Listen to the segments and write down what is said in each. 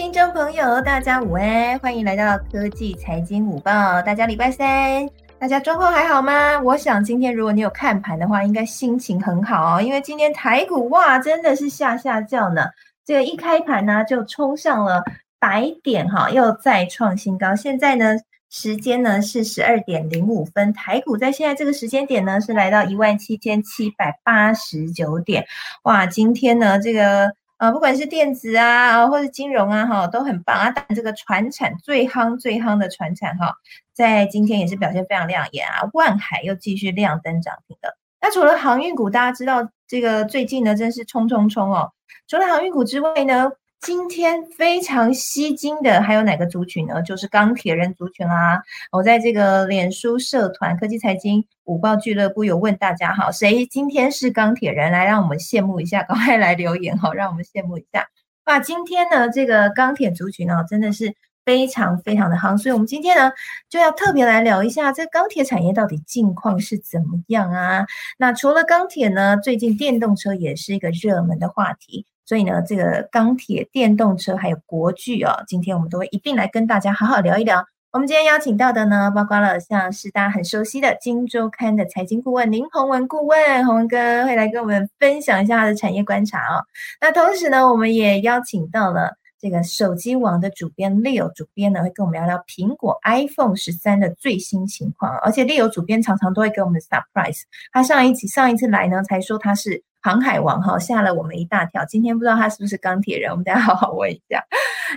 听众朋友，大家午安，欢迎来到科技财经午报。大家礼拜三，大家状况还好吗？我想今天如果你有看盘的话，应该心情很好哦，因为今天台股哇，真的是下下叫呢。这个一开盘呢，就冲上了百点哈，又再创新高。现在呢，时间呢是十二点零五分，台股在现在这个时间点呢，是来到一万七千七百八十九点。哇，今天呢，这个。啊，不管是电子啊，或者金融啊，哈，都很棒啊。但这个船产最夯、最夯的船产哈，在今天也是表现非常亮眼啊。万海又继续亮灯涨停的。那除了航运股，大家知道这个最近呢，真是冲冲冲哦。除了航运股之外呢？今天非常吸睛的还有哪个族群呢？就是钢铁人族群啦。我在这个脸书社团科技财经五报俱乐部有问大家哈，谁今天是钢铁人？来让我们羡慕一下，赶快来留言哈，让我们羡慕一下。哇，今天呢这个钢铁族群呢真的是非常非常的夯，所以我们今天呢就要特别来聊一下这钢铁产业到底近况是怎么样啊？那除了钢铁呢，最近电动车也是一个热门的话题。所以呢，这个钢铁、电动车还有国巨哦，今天我们都会一并来跟大家好好聊一聊。我们今天邀请到的呢，包括了像是大家很熟悉的《金周刊》的财经顾问林宏文顾问，宏文哥会来跟我们分享一下他的产业观察哦。那同时呢，我们也邀请到了这个手机网的主编 Leo 主编呢，会跟我们聊聊苹果 iPhone 十三的最新情况。而且 Leo 主编常常都会给我们 surprise，他上一期上一次来呢，才说他是。航海王哈吓了我们一大跳，今天不知道他是不是钢铁人，我们大家 好好问一下。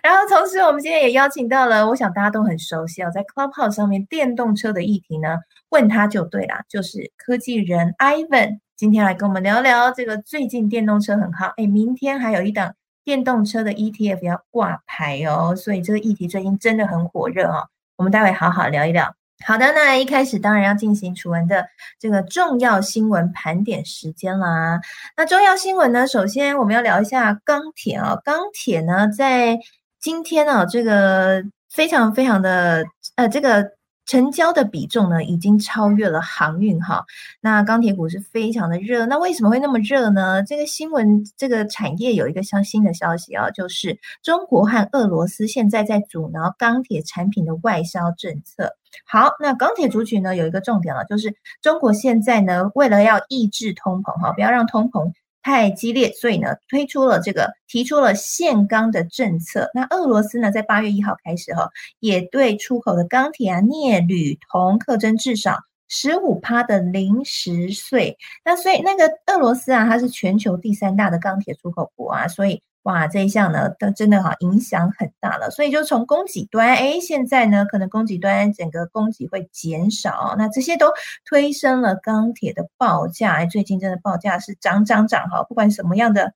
然后同时，我们今天也邀请到了，我想大家都很熟悉哦，在 Clubhouse 上面电动车的议题呢，问他就对了，就是科技人 Ivan，今天来跟我们聊聊这个最近电动车很好，哎，明天还有一档电动车的 ETF 要挂牌哦，所以这个议题最近真的很火热哦，我们待会好好聊一聊。好的，那一开始当然要进行楚文的这个重要新闻盘点时间啦。那重要新闻呢，首先我们要聊一下钢铁啊，钢铁呢在今天呢，这个非常非常的呃这个。成交的比重呢，已经超越了航运哈。那钢铁股是非常的热，那为什么会那么热呢？这个新闻，这个产业有一个相新的消息啊，就是中国和俄罗斯现在在阻挠钢铁产品的外销政策。好，那钢铁族群呢，有一个重点了，就是中国现在呢，为了要抑制通膨哈，不要让通膨。太激烈，所以呢，推出了这个，提出了限钢的政策。那俄罗斯呢，在八月一号开始哈，也对出口的钢铁啊、镍、铝、铜课征至少十五趴的零时税。那所以那个俄罗斯啊，它是全球第三大的钢铁出口国啊，所以。哇，这一项呢，都真的哈影响很大了，所以就从供给端，哎，现在呢，可能供给端整个供给会减少，那这些都推升了钢铁的报价，哎，最近真的报价是涨涨涨哈，不管什么样的。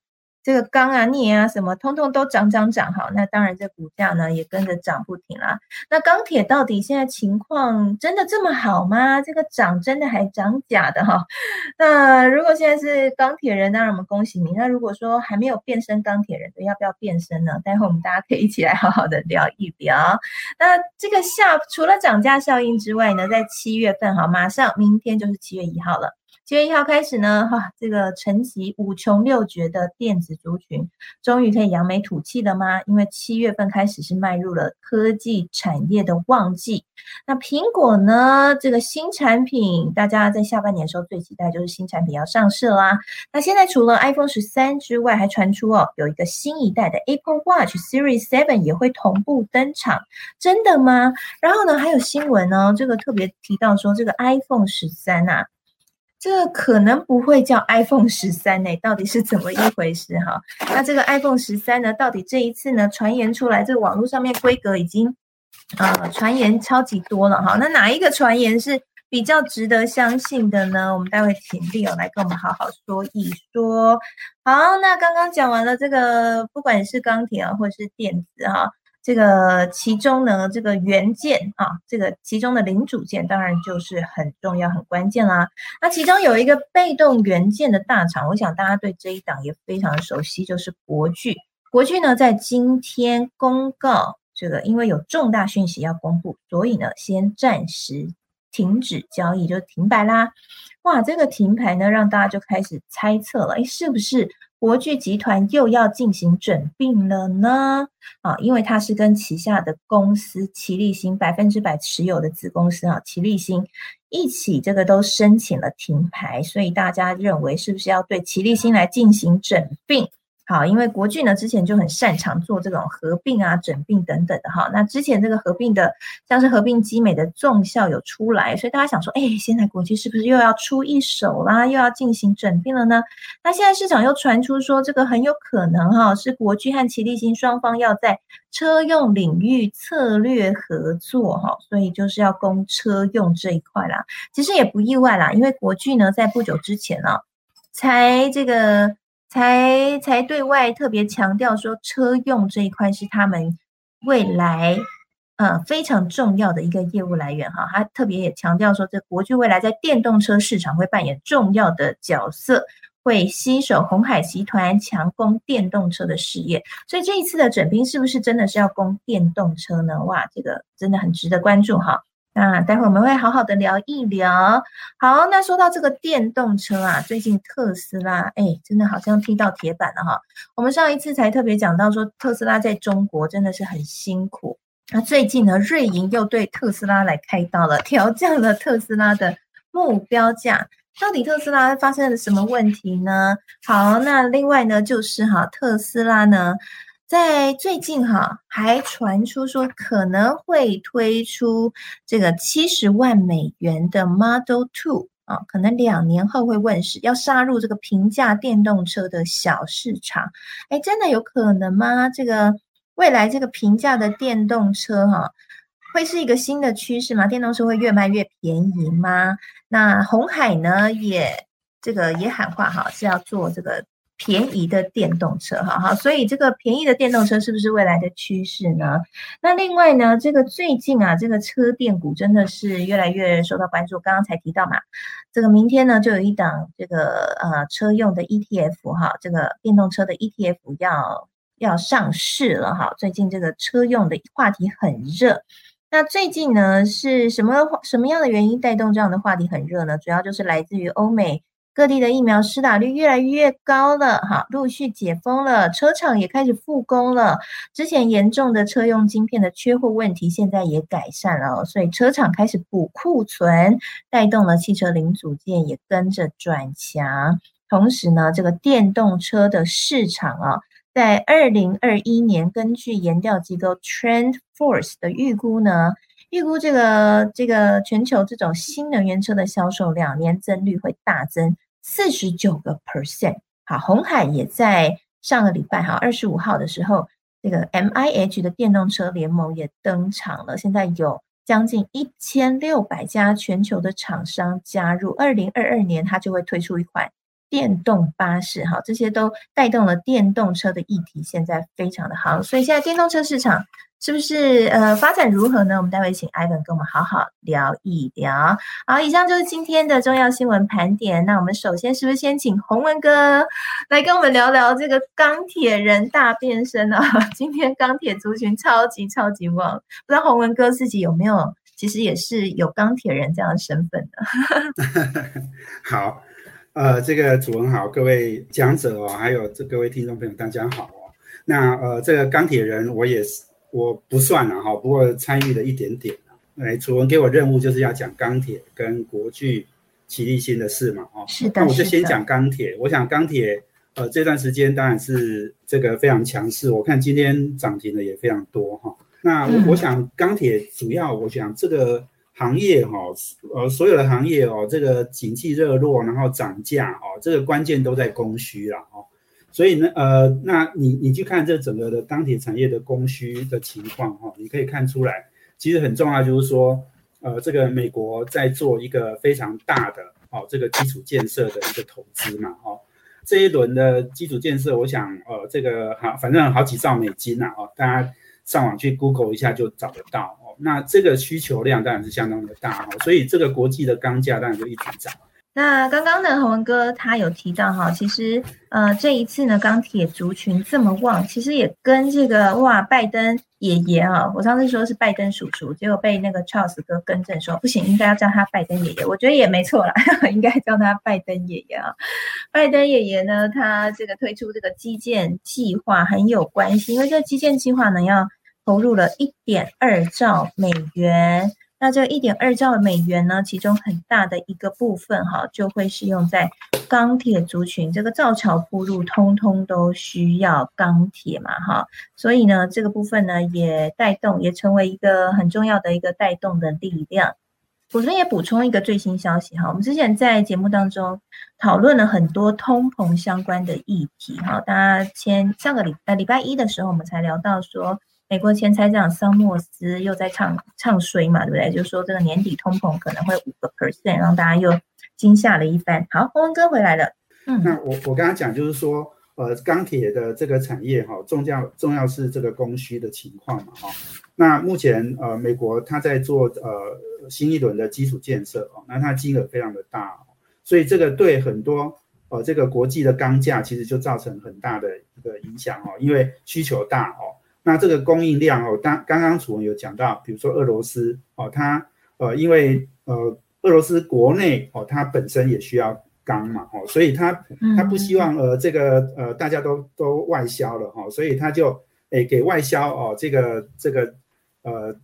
这个钢啊、镍啊，什么通通都涨涨涨哈，那当然这股价呢也跟着涨不停啦。那钢铁到底现在情况真的这么好吗？这个涨真的还涨假的哈？那如果现在是钢铁人，当然我们恭喜你。那如果说还没有变身钢铁人，要不要变身呢？待会我们大家可以一起来好好的聊一聊。那这个下除了涨价效应之外呢，在七月份哈，马上明天就是七月一号了。七月一号开始呢，哈，这个沉寂五穷六绝的电子族群，终于可以扬眉吐气了吗？因为七月份开始是迈入了科技产业的旺季。那苹果呢，这个新产品，大家在下半年的时候最期待就是新产品要上市啦。那现在除了 iPhone 十三之外，还传出哦，有一个新一代的 Apple Watch Series Seven 也会同步登场，真的吗？然后呢，还有新闻呢，这个特别提到说，这个 iPhone 十三啊。这可能不会叫 iPhone 十三呢，到底是怎么一回事哈？那这个 iPhone 十三呢，到底这一次呢传言出来，这个网络上面规格已经呃传言超级多了哈。那哪一个传言是比较值得相信的呢？我们待会请 Leo 来跟我们好好说一说。好，那刚刚讲完了这个，不管是钢铁啊，或者是电子哈。这个其中呢，这个元件啊，这个其中的零组件当然就是很重要、很关键啦。那其中有一个被动元件的大厂，我想大家对这一档也非常熟悉，就是国巨。国巨呢，在今天公告这个，因为有重大讯息要公布，所以呢，先暂时停止交易，就停牌啦。哇，这个停牌呢，让大家就开始猜测了，哎，是不是国巨集团又要进行整并了呢？啊，因为它是跟旗下的公司齐立新百分之百持有的子公司啊，齐立新一起这个都申请了停牌，所以大家认为是不是要对齐立新来进行整并？好，因为国巨呢之前就很擅长做这种合并啊、整并等等的哈。那之前这个合并的，像是合并基美的重效有出来，所以大家想说，哎，现在国巨是不是又要出一手啦，又要进行整并了呢？那现在市场又传出说，这个很有可能哈，是国巨和齐力新双方要在车用领域策略合作哈，所以就是要攻车用这一块啦。其实也不意外啦，因为国巨呢在不久之前呢，才这个。才才对外特别强调说，车用这一块是他们未来呃非常重要的一个业务来源哈。他特别也强调说，这国巨未来在电动车市场会扮演重要的角色，会携手红海集团强攻电动车的事业。所以这一次的整兵是不是真的是要攻电动车呢？哇，这个真的很值得关注哈。那待会我们会好好的聊一聊。好，那说到这个电动车啊，最近特斯拉哎，真的好像踢到铁板了哈。我们上一次才特别讲到说，特斯拉在中国真的是很辛苦。那最近呢，瑞银又对特斯拉来开刀了，调降了特斯拉的目标价。到底特斯拉发生了什么问题呢？好，那另外呢，就是哈，特斯拉呢。在最近哈，还传出说可能会推出这个七十万美元的 Model Two 啊，可能两年后会问世，要杀入这个平价电动车的小市场。哎，真的有可能吗？这个未来这个平价的电动车哈，会是一个新的趋势吗？电动车会越卖越便宜吗？那红海呢，也这个也喊话哈，是要做这个。便宜的电动车，哈哈，所以这个便宜的电动车是不是未来的趋势呢？那另外呢，这个最近啊，这个车电股真的是越来越受到关注。刚刚才提到嘛，这个明天呢，就有一档这个呃车用的 ETF 哈，这个电动车的 ETF 要要上市了哈。最近这个车用的话题很热。那最近呢，是什么什么样的原因带动这样的话题很热呢？主要就是来自于欧美。各地的疫苗施打率越来越高了，哈，陆续解封了，车厂也开始复工了。之前严重的车用晶片的缺货问题，现在也改善了，所以车厂开始补库存，带动了汽车零组件也跟着转强。同时呢，这个电动车的市场啊，在二零二一年，根据研调机构 TrendForce 的预估呢，预估这个这个全球这种新能源车的销售量年增率会大增。四十九个 percent，好，红海也在上个礼拜哈二十五号的时候，这个 M I H 的电动车联盟也登场了。现在有将近一千六百家全球的厂商加入，二零二二年它就会推出一款电动巴士，哈，这些都带动了电动车的议题，现在非常的好，所以现在电动车市场。是不是呃发展如何呢？我们待会请 Ivan 跟我们好好聊一聊。好，以上就是今天的重要新闻盘点。那我们首先是不是先请洪文哥来跟我们聊聊这个钢铁人大变身啊？今天钢铁族群超级超级旺，不知道洪文哥自己有没有其实也是有钢铁人这样的身份的？好，呃，这个主文好，各位讲者哦，还有这各位听众朋友，大家好哦。那呃，这个钢铁人我也是。我不算了哈，不过参与了一点点啊。哎，楚文给我任务就是要讲钢铁跟国巨、齐立新的事嘛，哦，是的。那我就先讲钢铁。我想钢铁，呃，这段时间当然是这个非常强势。我看今天涨停的也非常多哈。那我想钢铁主要，我想这个行业哈，呃，所有的行业哦，这个景气热络，然后涨价哦，这个关键都在供需了哦。所以呢，呃，那你你去看这整个的钢铁产业的供需的情况哈，你可以看出来，其实很重要就是说，呃，这个美国在做一个非常大的哦，这个基础建设的一个投资嘛，哦，这一轮的基础建设，我想，呃，这个好，反正好几兆美金呐，哦，大家上网去 Google 一下就找得到哦，那这个需求量当然是相当的大哦，所以这个国际的钢价当然就一直涨。那刚刚呢，洪文哥他有提到哈，其实呃这一次呢钢铁族群这么旺，其实也跟这个哇拜登爷爷啊，我上次说是拜登叔叔，结果被那个 Charles 哥更正说不行，应该要叫他拜登爷爷，我觉得也没错啦，应该叫他拜登爷爷啊。拜登爷爷呢，他这个推出这个基建计划很有关系，因为这个基建计划呢要投入了一点二兆美元。那这一点二兆美元呢？其中很大的一个部分哈，就会是用在钢铁族群，这个造桥铺路，通通都需要钢铁嘛哈。所以呢，这个部分呢，也带动，也成为一个很重要的一个带动的力量。我这边也补充一个最新消息哈，我们之前在节目当中讨论了很多通膨相关的议题哈。大家前上个礼呃礼拜一的时候，我们才聊到说。美国前财长桑莫斯又在唱唱衰嘛，对不对？就是说这个年底通膨可能会五个 percent，让大家又惊吓了一番。好，洪文哥回来了。嗯，那我我刚刚讲就是说，呃，钢铁的这个产业哈，重要重要是这个供需的情况嘛，哈。那目前呃，美国它在做呃新一轮的基础建设哦，那它金额非常的大，所以这个对很多呃这个国际的钢价其实就造成很大的一个影响哦，因为需求大哦。那这个供应量哦，当刚刚楚文有讲到，比如说俄罗斯哦，它呃，因为呃，俄罗斯国内哦，它本身也需要钢嘛哦，所以它它不希望呃这个呃大家都都外销了哈，所以它就诶给外销哦这个这个呃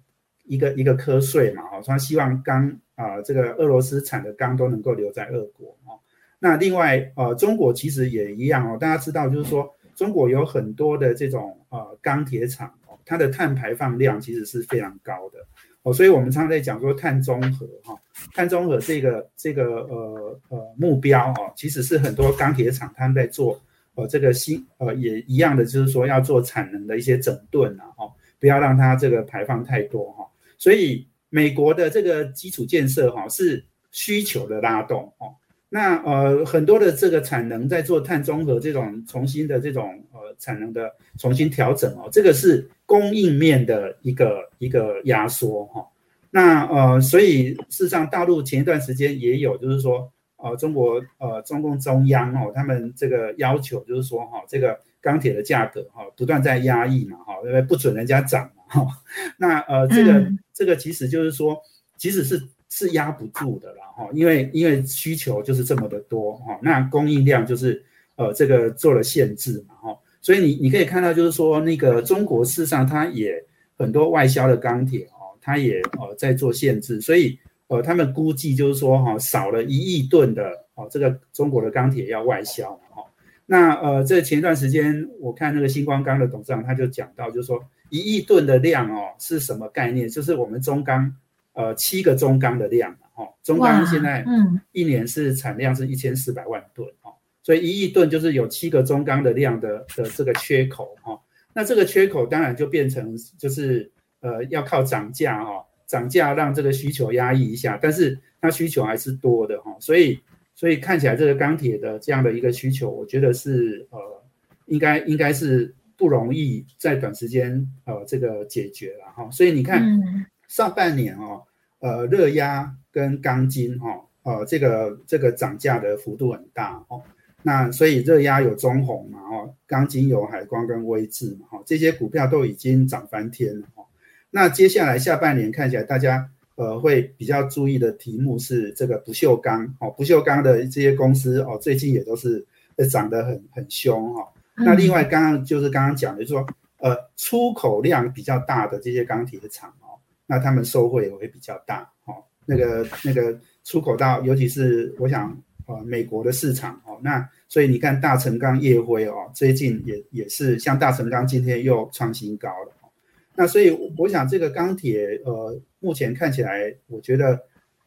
一个一个瞌税嘛哦，他希望钢啊这个俄罗斯产的钢都能够留在俄国哦。那另外呃中国其实也一样哦，大家知道就是说。中国有很多的这种呃钢铁厂，它的碳排放量其实是非常高的哦，所以我们常常在讲说碳中和哈，碳中和这个这个呃呃目标哦，其实是很多钢铁厂他们在做呃这个新呃也一样的，就是说要做产能的一些整顿啊哈，不要让它这个排放太多哈，所以美国的这个基础建设哈是需求的拉动哦。那呃很多的这个产能在做碳中和这种重新的这种呃产能的重新调整哦，这个是供应面的一个一个压缩哈。那呃所以事实上大陆前一段时间也有就是说呃中国呃中共中央哦他们这个要求就是说哈这个钢铁的价格哈不断在压抑嘛哈因为不准人家涨嘛哈。那呃这个这个其实就是说即使是是压不住的啦。哈，因为因为需求就是这么的多哈，那供应量就是呃这个做了限制嘛哈，所以你你可以看到就是说那个中国事实上它也很多外销的钢铁哦，它也呃在做限制，所以呃他们估计就是说哈少了一亿吨的哦这个中国的钢铁要外销哈，那呃这前段时间我看那个星光钢的董事长他就讲到就是说一亿吨的量哦是什么概念？就是我们中钢呃七个中钢的量。哦，中钢现在嗯一年是产量是一千四百万吨哦，所以一亿吨就是有七个中钢的量的的这个缺口哈，那这个缺口当然就变成就是呃要靠涨价哈，涨价让这个需求压抑一下，但是它需求还是多的哈，所以所以看起来这个钢铁的这样的一个需求，我觉得是呃应该应该是不容易在短时间呃这个解决了哈，所以你看上半年哦。呃，热压跟钢筋哦，呃，这个这个涨价的幅度很大哦。那所以热压有中红嘛，哦，钢筋有海光跟威智嘛，哦，这些股票都已经涨翻天了哦。那接下来下半年看起来，大家呃会比较注意的题目是这个不锈钢哦，不锈钢的这些公司哦，最近也都是呃涨得很很凶哈。那另外刚刚就是刚刚讲的，就是说呃出口量比较大的这些钢铁厂。那他们收获也会比较大，哦，那个那个出口到，尤其是我想，呃，美国的市场，哦，那所以你看大成钢、夜辉，哦，最近也也是像大成钢今天又创新高了，那所以我想这个钢铁，呃，目前看起来，我觉得，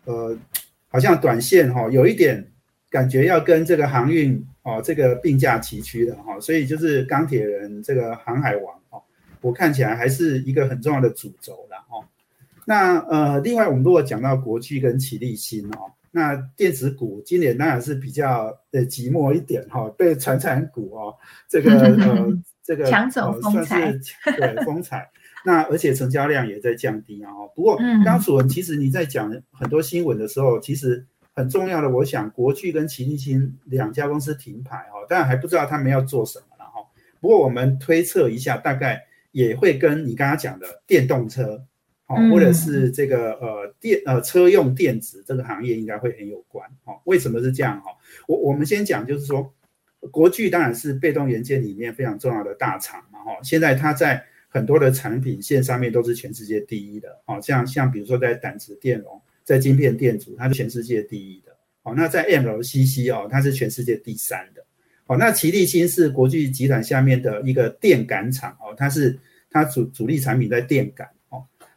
呃，好像短线，哈，有一点感觉要跟这个航运，哦，这个并驾齐驱的，哈，所以就是钢铁人这个航海王，哦，我看起来还是一个很重要的主轴，那呃，另外我们如果讲到国巨跟启立新哦，那电子股今年当然是比较呃寂寞一点哈，被传产股哦这个呃 这个抢走风采，对风采。那而且成交量也在降低啊。不过刚楚文其实你在讲很多新闻的时候，其实很重要的，我想国巨跟奇力新两家公司停牌哦，当然还不知道他们要做什么了哈。不过我们推测一下，大概也会跟你刚刚讲的电动车，哦，或者是这个呃电呃车用电子这个行业应该会很有关哦。为什么是这样哈？我我们先讲就是说，国巨当然是被动元件里面非常重要的大厂嘛哈。现在它在很多的产品线上面都是全世界第一的哦，像像比如说在胆子电容。在晶片电阻，它是全世界第一的。哦，那在 MLCC 哦，它是全世界第三的。哦，那奇力新是国际集团下面的一个电感厂哦，它是它主主力产品在电感哦。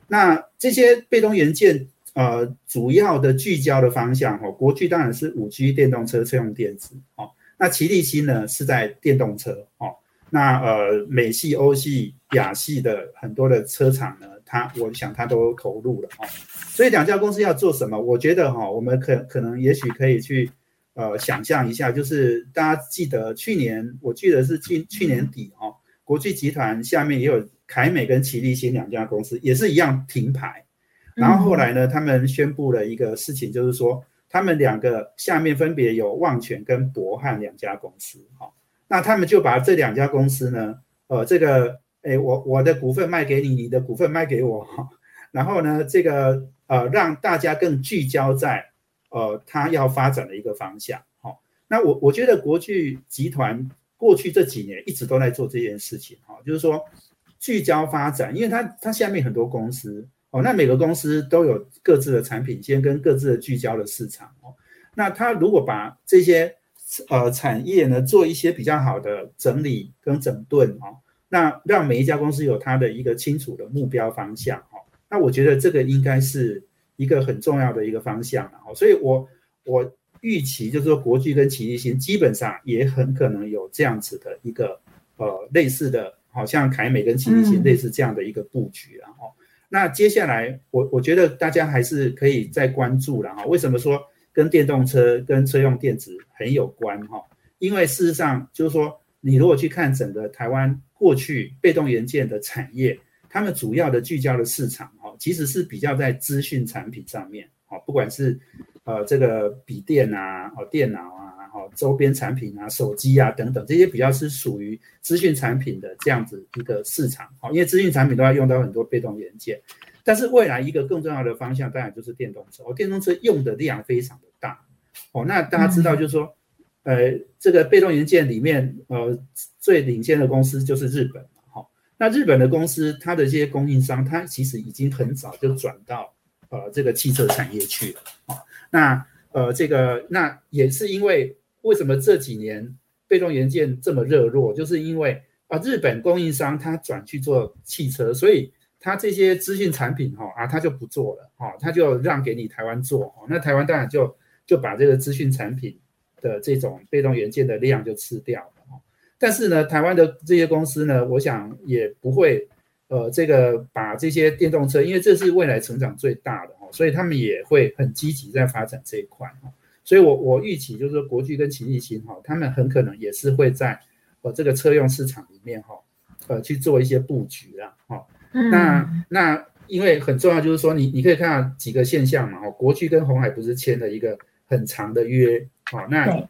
那这些被动元件呃，主要的聚焦的方向哦，国巨当然是五 G 电动车车用电子哦。那奇力新呢是在电动车哦。那呃，美系、欧系、亚系的很多的车厂呢，它我想它都投入了哦。所以两家公司要做什么？我觉得哈，我们可可能也许可以去呃想象一下，就是大家记得去年，我记得是去去年底哦，国际集团下面也有凯美跟奇力新两家公司，也是一样停牌。然后后来呢，他们宣布了一个事情，就是说他们两个下面分别有旺泉跟博汉两家公司哈。那他们就把这两家公司呢，呃，这个，哎，我我的股份卖给你，你的股份卖给我，然后呢，这个，呃，让大家更聚焦在，呃，他要发展的一个方向，哈，那我我觉得国巨集团过去这几年一直都在做这件事情，哈，就是说聚焦发展，因为它它下面很多公司，哦，那每个公司都有各自的产品线跟各自的聚焦的市场，哦，那它如果把这些呃，产业呢做一些比较好的整理跟整顿哦，那让每一家公司有它的一个清楚的目标方向哦，那我觉得这个应该是一个很重要的一个方向哦，所以我我预期就是说国巨跟奇力新基本上也很可能有这样子的一个呃类似的，好像凯美跟奇力新类似这样的一个布局然后，那接下来我我觉得大家还是可以再关注了哈，为什么说？跟电动车、跟车用电子很有关哈，因为事实上就是说，你如果去看整个台湾过去被动元件的产业，他们主要的聚焦的市场哈，其实是比较在资讯产品上面哦，不管是呃这个笔电啊、哦电脑啊、哦周边产品啊、手机啊等等这些比较是属于资讯产品的这样子一个市场哦，因为资讯产品都要用到很多被动元件。但是未来一个更重要的方向，当然就是电动车。哦，电动车用的量非常的大。哦，那大家知道，就是说，呃，这个被动元件里面，呃，最领先的公司就是日本。哈，那日本的公司，它的这些供应商，它其实已经很早就转到呃这个汽车产业去了。哦，那呃这个那也是因为为什么这几年被动元件这么热络，就是因为啊日本供应商他转去做汽车，所以。他这些资讯产品哈啊，他就不做了哈，他就让给你台湾做哦。那台湾当然就就把这个资讯产品的这种被动元件的量就吃掉了哈。但是呢，台湾的这些公司呢，我想也不会呃这个把这些电动车，因为这是未来成长最大的，所以他们也会很积极在发展这一块哈。所以我我预期就是说，国巨跟奇力新哈，他们很可能也是会在呃这个车用市场里面哈呃去做一些布局啦哈。那那因为很重要，就是说你你可以看到几个现象嘛，哦，国巨跟红海不是签了一个很长的约，哦，那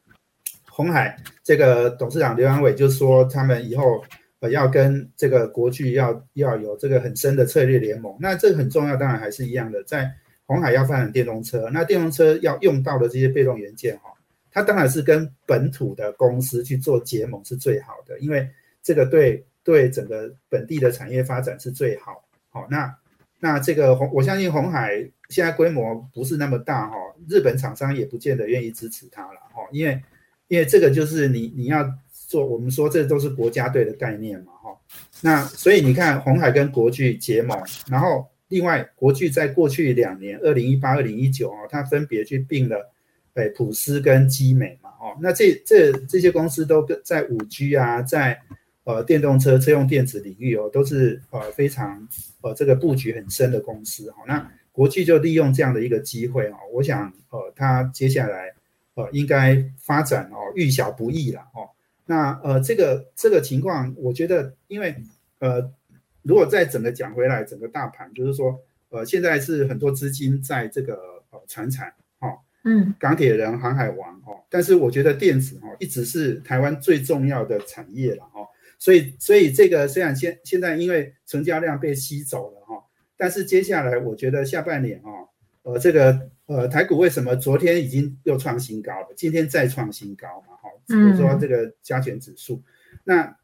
红海这个董事长刘阳伟就说他们以后呃要跟这个国巨要要有这个很深的策略联盟，那这个很重要，当然还是一样的，在红海要发展电动车，那电动车要用到的这些被动元件哈，它当然是跟本土的公司去做结盟是最好的，因为这个对。对整个本地的产业发展是最好。好，那那这个红，我相信红海现在规模不是那么大哈，日本厂商也不见得愿意支持它了哈，因为因为这个就是你你要做，我们说这都是国家队的概念嘛哈。那所以你看红海跟国巨结盟，然后另外国巨在过去两年，二零一八、二零一九哦，它分别去并了诶普斯跟基美嘛哦，那这这这些公司都跟在五 G 啊，在呃，电动车车用电子领域哦，都是呃非常呃这个布局很深的公司哈。那国际就利用这样的一个机会哦，我想呃，它接下来呃应该发展哦，遇小不易了哦。那呃，这个这个情况，我觉得，因为呃，如果再整个讲回来，整个大盘就是说，呃，现在是很多资金在这个呃船产哦，嗯，钢铁人、航海王哦，但是我觉得电子哦一直是台湾最重要的产业了哦，所以所以这个虽然现现在因为成交量被吸走了哈，但是接下来我觉得下半年哦，呃这个呃台股为什么昨天已经又创新高了，今天再创新高嘛哈，比如说这个加权指数，那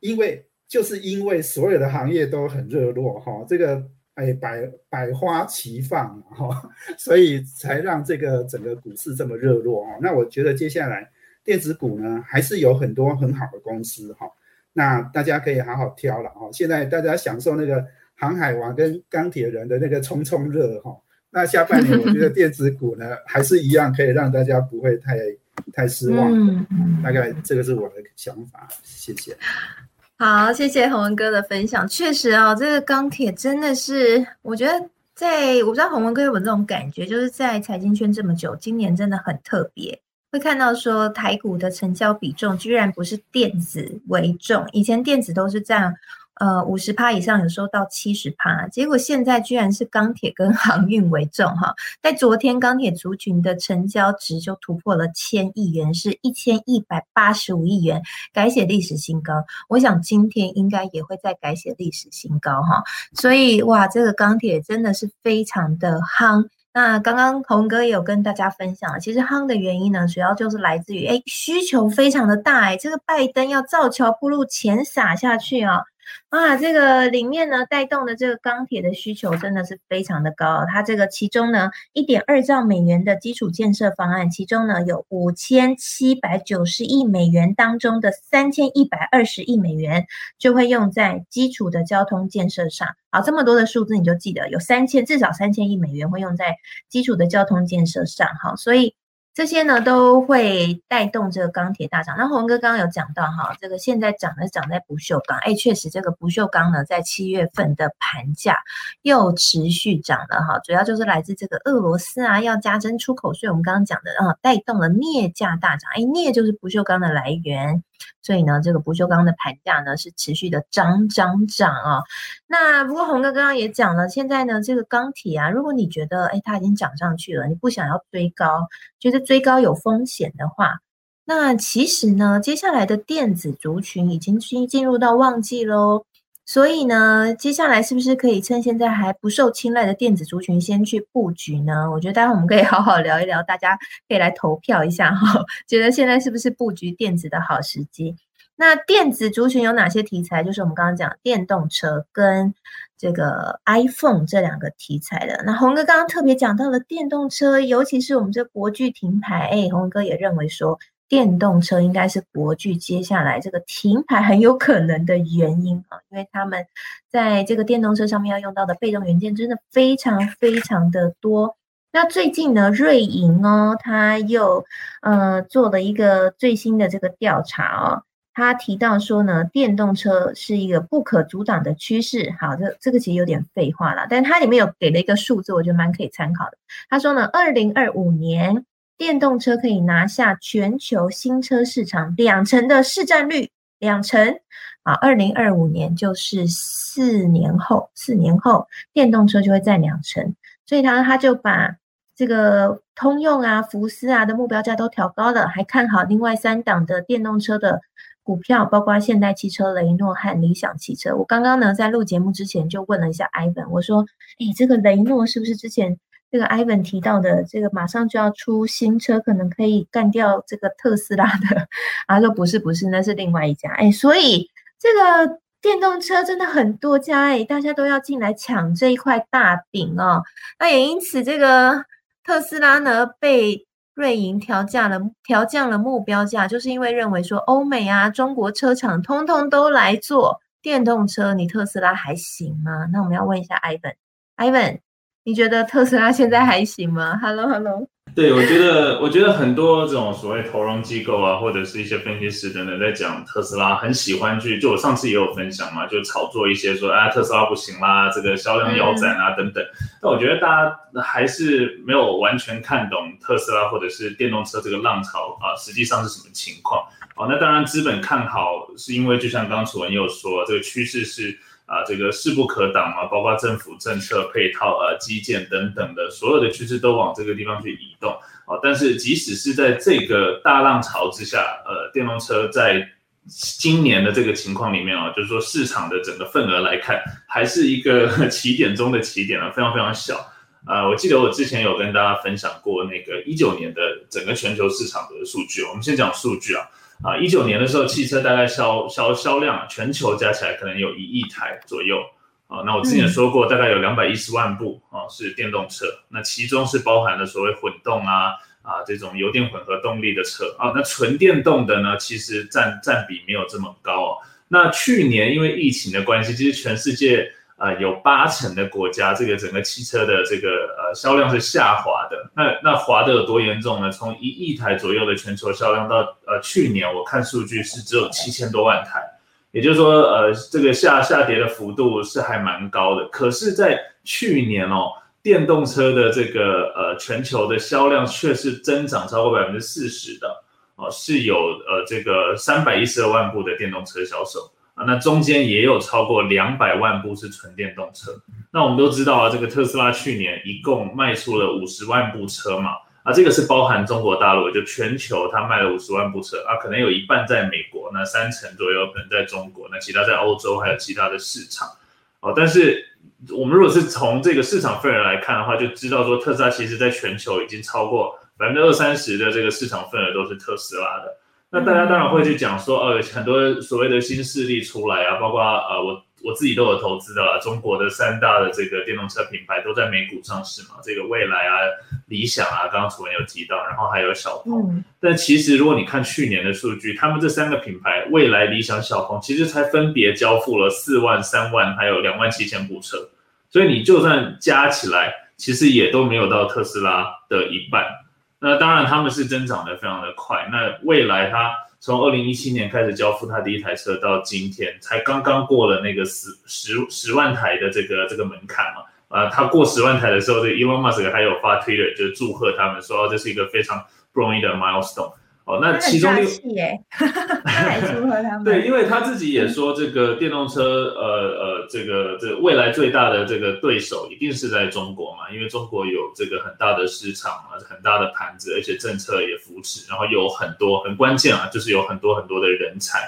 因为就是因为所有的行业都很热络哈，这个。哎，百百花齐放哈，所以才让这个整个股市这么热络哦。那我觉得接下来电子股呢，还是有很多很好的公司哈。那大家可以好好挑了哈。现在大家享受那个航海王跟钢铁人的那个冲冲热哈。那下半年我觉得电子股呢，还是一样可以让大家不会太太失望。大概这个是我的想法，谢谢。好，谢谢洪文哥的分享。确实啊，这个钢铁真的是，我觉得在我不知道洪文哥有没有这种感觉，就是在财经圈这么久，今年真的很特别，会看到说台股的成交比重居然不是电子为重，以前电子都是占。呃，五十趴以上，有时候到七十趴，结果现在居然是钢铁跟 航运为重哈。在昨天，钢铁族群的成交值就突破了千亿元，是一千一百八十五亿元，改写历史新高。我想今天应该也会再改写历史新高哈。所以哇，这个钢铁真的是非常的夯。那刚刚洪哥也有跟大家分享，其实夯的原因呢，主要就是来自于哎需求非常的大哎，这个拜登要造桥铺路，钱撒下去啊。啊，这个里面呢带动的这个钢铁的需求真的是非常的高。它这个其中呢，一点二兆美元的基础建设方案，其中呢有五千七百九十亿美元当中的三千一百二十亿美元就会用在基础的交通建设上。好，这么多的数字你就记得，有三千至少三千亿美元会用在基础的交通建设上。好，所以。这些呢都会带动这个钢铁大涨。那洪哥刚刚有讲到哈，这个现在涨的涨在不锈钢，哎，确实这个不锈钢呢在七月份的盘价又持续涨了哈，主要就是来自这个俄罗斯啊要加征出口税，我们刚刚讲的啊带动了镍价大涨，哎，镍就是不锈钢的来源。所以呢，这个不锈钢的盘价呢是持续的涨涨涨啊。那不过红哥刚刚也讲了，现在呢这个钢铁啊，如果你觉得哎它已经涨上去了，你不想要追高，觉得追高有风险的话，那其实呢接下来的电子族群已经进进入到旺季喽。所以呢，接下来是不是可以趁现在还不受青睐的电子族群先去布局呢？我觉得待会我们可以好好聊一聊，大家可以来投票一下哈，觉得现在是不是布局电子的好时机？那电子族群有哪些题材？就是我们刚刚讲电动车跟这个 iPhone 这两个题材的。那红哥刚刚特别讲到了电动车，尤其是我们这国巨停牌，哎，红哥也认为说。电动车应该是国巨接下来这个停牌很有可能的原因啊，因为他们在这个电动车上面要用到的被动元件真的非常非常的多。那最近呢，瑞银哦，他又呃做了一个最新的这个调查哦，他提到说呢，电动车是一个不可阻挡的趋势。好，这这个其实有点废话了，但它里面有给了一个数字，我觉得蛮可以参考的。他说呢，二零二五年。电动车可以拿下全球新车市场两成的市占率，两成啊！二零二五年就是四年后，四年后电动车就会占两成，所以他他就把这个通用啊、福斯啊的目标价都调高了，还看好另外三档的电动车的股票，包括现代汽车、雷诺和理想汽车。我刚刚呢在录节目之前就问了一下 Ivan，我说：“诶，这个雷诺是不是之前？”这个 Ivan 提到的这个马上就要出新车，可能可以干掉这个特斯拉的。他说不是不是，那是另外一家。哎，所以这个电动车真的很多家哎，大家都要进来抢这一块大饼哦。那也因此，这个特斯拉呢被瑞银调价了，调降了目标价，就是因为认为说欧美啊、中国车厂通通都来做电动车，你特斯拉还行吗？那我们要问一下 Ivan，Ivan。你觉得特斯拉现在还行吗？Hello，Hello。对，我觉得，我觉得很多这种所谓投融机构啊，或者是一些分析师等等，在讲特斯拉，很喜欢去，就我上次也有分享嘛，就炒作一些说，啊，特斯拉不行啦，这个销量腰斩啊等等。但我觉得大家还是没有完全看懂特斯拉或者是电动车这个浪潮啊，实际上是什么情况？哦，那当然资本看好，是因为就像刚楚文又说，这个趋势是。啊，这个势不可挡嘛，包括政府政策配套、呃基建等等的所有的趋势都往这个地方去移动。啊，但是即使是在这个大浪潮之下，呃，电动车在今年的这个情况里面啊，就是说市场的整个份额来看，还是一个 起点中的起点啊，非常非常小。呃，我记得我之前有跟大家分享过那个一九年的整个全球市场的数据。我们先讲数据啊，啊，一九年的时候，汽车大概销销销量全球加起来可能有一亿台左右。啊，那我之前说过，大概有两百一十万部啊是电动车，那其中是包含了所谓混动啊啊这种油电混合动力的车啊，那纯电动的呢，其实占占比没有这么高哦。那去年因为疫情的关系，其实全世界啊有八成的国家，这个整个汽车的这个销量是下滑的。那那滑的有多严重呢？从一亿台左右的全球销量到呃去年我看数据是只有七千多万台。也就是说，呃，这个下下跌的幅度是还蛮高的。可是，在去年哦，电动车的这个呃全球的销量却是增长超过百分之四十的哦，是有呃这个三百一十二万部的电动车销售啊，那中间也有超过两百万部是纯电动车。那我们都知道啊，这个特斯拉去年一共卖出了五十万部车嘛。啊，这个是包含中国大陆，就全球它卖了五十万部车啊，可能有一半在美国，那三成左右可能在中国，那其他在欧洲还有其他的市场。哦，但是我们如果是从这个市场份额来看的话，就知道说特斯拉其实在全球已经超过百分之二三十的这个市场份额都是特斯拉的。那大家当然会去讲说，呃，很多所谓的新势力出来啊，包括呃我。我自己都有投资的啦，中国的三大的这个电动车品牌都在美股上市嘛，这个蔚来啊、理想啊，刚刚楚文有提到，然后还有小鹏。但其实如果你看去年的数据，他们这三个品牌，蔚来、理想、小鹏，其实才分别交付了四万、三万，还有两万七千部车，所以你就算加起来，其实也都没有到特斯拉的一半。那当然他们是增长的非常的快，那未来它。从二零一七年开始交付他第一台车到今天，才刚刚过了那个十十十万台的这个这个门槛嘛？啊，他过十万台的时候，这 Elon Musk 还有发推特就祝贺他们，说这是一个非常不容易的 milestone。哦，那其中六，对，因为他自己也说，这个电动车，呃呃，这个这未来最大的这个对手一定是在中国嘛，因为中国有这个很大的市场啊，很大的盘子，而且政策也扶持，然后有很多很关键啊，就是有很多很多的人才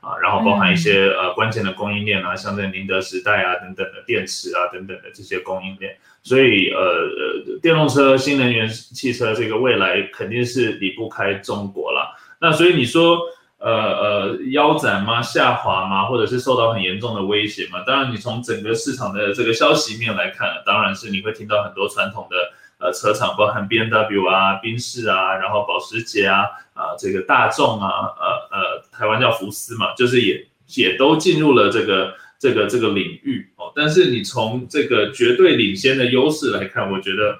啊，然后包含一些呃关键的供应链啊，像这宁德时代啊等等的电池啊等等的这些供应链。所以，呃呃，电动车、新能源汽车这个未来肯定是离不开中国了。那所以你说，呃呃，腰斩吗？下滑吗？或者是受到很严重的威胁吗？当然，你从整个市场的这个消息面来看，当然是你会听到很多传统的呃车厂，包含 B M W 啊、宾士啊，然后保时捷啊，啊，这个大众啊，呃呃，台湾叫福斯嘛，就是也也都进入了这个。这个这个领域但是你从这个绝对领先的优势来看，我觉得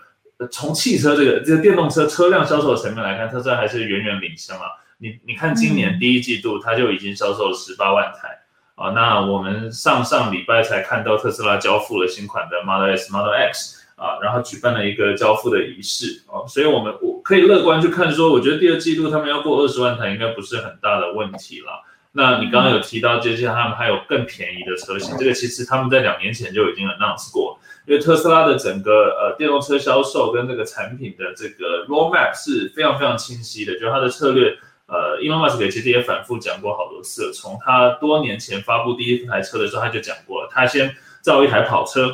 从汽车这个这个电动车车辆销售层面来看，特斯拉还是远远领先了。你你看今年第一季度，它就已经销售了十八万台啊。那我们上上礼拜才看到特斯拉交付了新款的 Model S、Model X 啊，然后举办了一个交付的仪式啊。所以我们我可以乐观去看说，我觉得第二季度他们要过二十万台，应该不是很大的问题了。那你刚刚有提到，接下来他们还有更便宜的车型，这个其实他们在两年前就已经 announce 过，因为特斯拉的整个呃电动车销售跟这个产品的这个 roadmap 是非常非常清晰的，就是它的策略，呃，Elon Musk 其实也反复讲过好多次，从他多年前发布第一台车的时候他就讲过了，他先造一台跑车，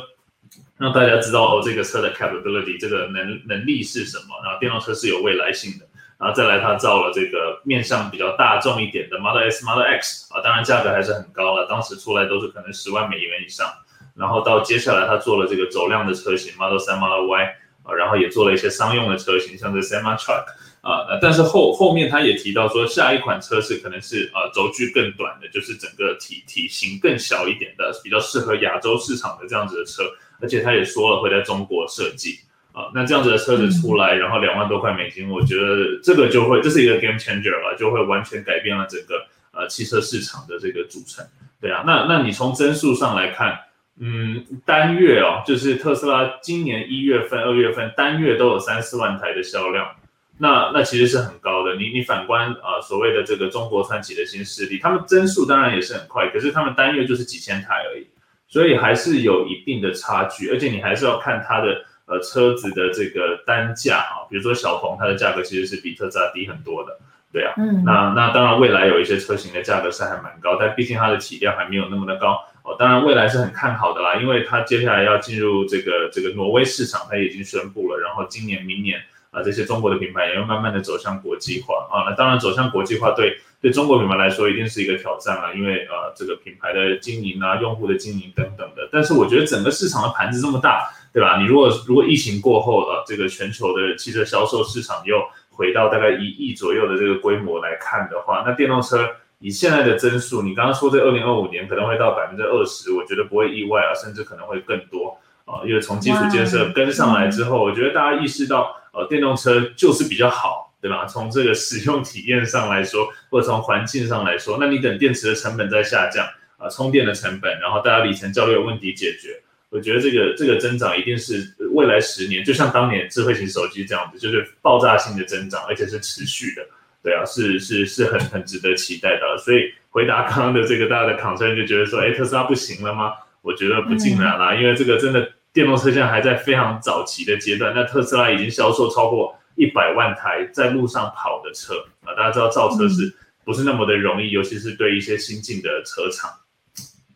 让大家知道哦这个车的 capability 这个能能力是什么，然后电动车是有未来性的。然后再来，他造了这个面向比较大众一点的 Model S、Model X 啊，当然价格还是很高了，当时出来都是可能十万美元以上。然后到接下来，他做了这个走量的车型 Model 3、Model Y 啊，然后也做了一些商用的车型，像这 Semi Truck 啊。但是后后面他也提到说，下一款车是可能是呃轴距更短的，就是整个体体型更小一点的，比较适合亚洲市场的这样子的车。而且他也说了会在中国设计。啊，那这样子的车子出来，然后两万多块美金，我觉得这个就会这是一个 game changer 了，就会完全改变了整个呃汽车市场的这个组成。对啊，那那你从增速上来看，嗯，单月哦，就是特斯拉今年一月份、二月份单月都有三四万台的销量，那那其实是很高的。你你反观啊，所谓的这个中国川崎的新势力，他们增速当然也是很快，可是他们单月就是几千台而已，所以还是有一定的差距，而且你还是要看它的。呃车子的这个单价啊，比如说小鹏，它的价格其实是比特斯拉低很多的，对啊，嗯，那那当然未来有一些车型的价格是还蛮高，但毕竟它的体量还没有那么的高哦。当然未来是很看好的啦，因为它接下来要进入这个这个挪威市场，它已经宣布了，然后今年明年啊这些中国的品牌也要慢慢的走向国际化啊。那当然走向国际化对对中国品牌来说一定是一个挑战啊，因为呃这个品牌的经营啊、用户的经营等等的。但是我觉得整个市场的盘子这么大，对吧？你如果如果疫情过后呃这个全球的汽车销售市场又回到大概一亿左右的这个规模来看的话，那电动车以现在的增速，你刚刚说这二零二五年可能会到百分之二十，我觉得不会意外啊，甚至可能会更多啊，因为从基础建设跟上来之后，我觉得大家意识到，呃，电动车就是比较好，对吧？从这个使用体验上来说，或者从环境上来说，那你等电池的成本在下降啊，充电的成本，然后大家里程焦虑的问题解决。我觉得这个这个增长一定是未来十年，就像当年智慧型手机这样子，就是爆炸性的增长，而且是持续的，对啊，是是是很很值得期待的。所以回答刚刚的这个大家的 concern，就觉得说，哎，特斯拉不行了吗？我觉得不尽然啦，因为这个真的电动车现在还在非常早期的阶段，那特斯拉已经销售超过一百万台在路上跑的车啊，大家知道造车是不是那么的容易，尤其是对一些新进的车厂。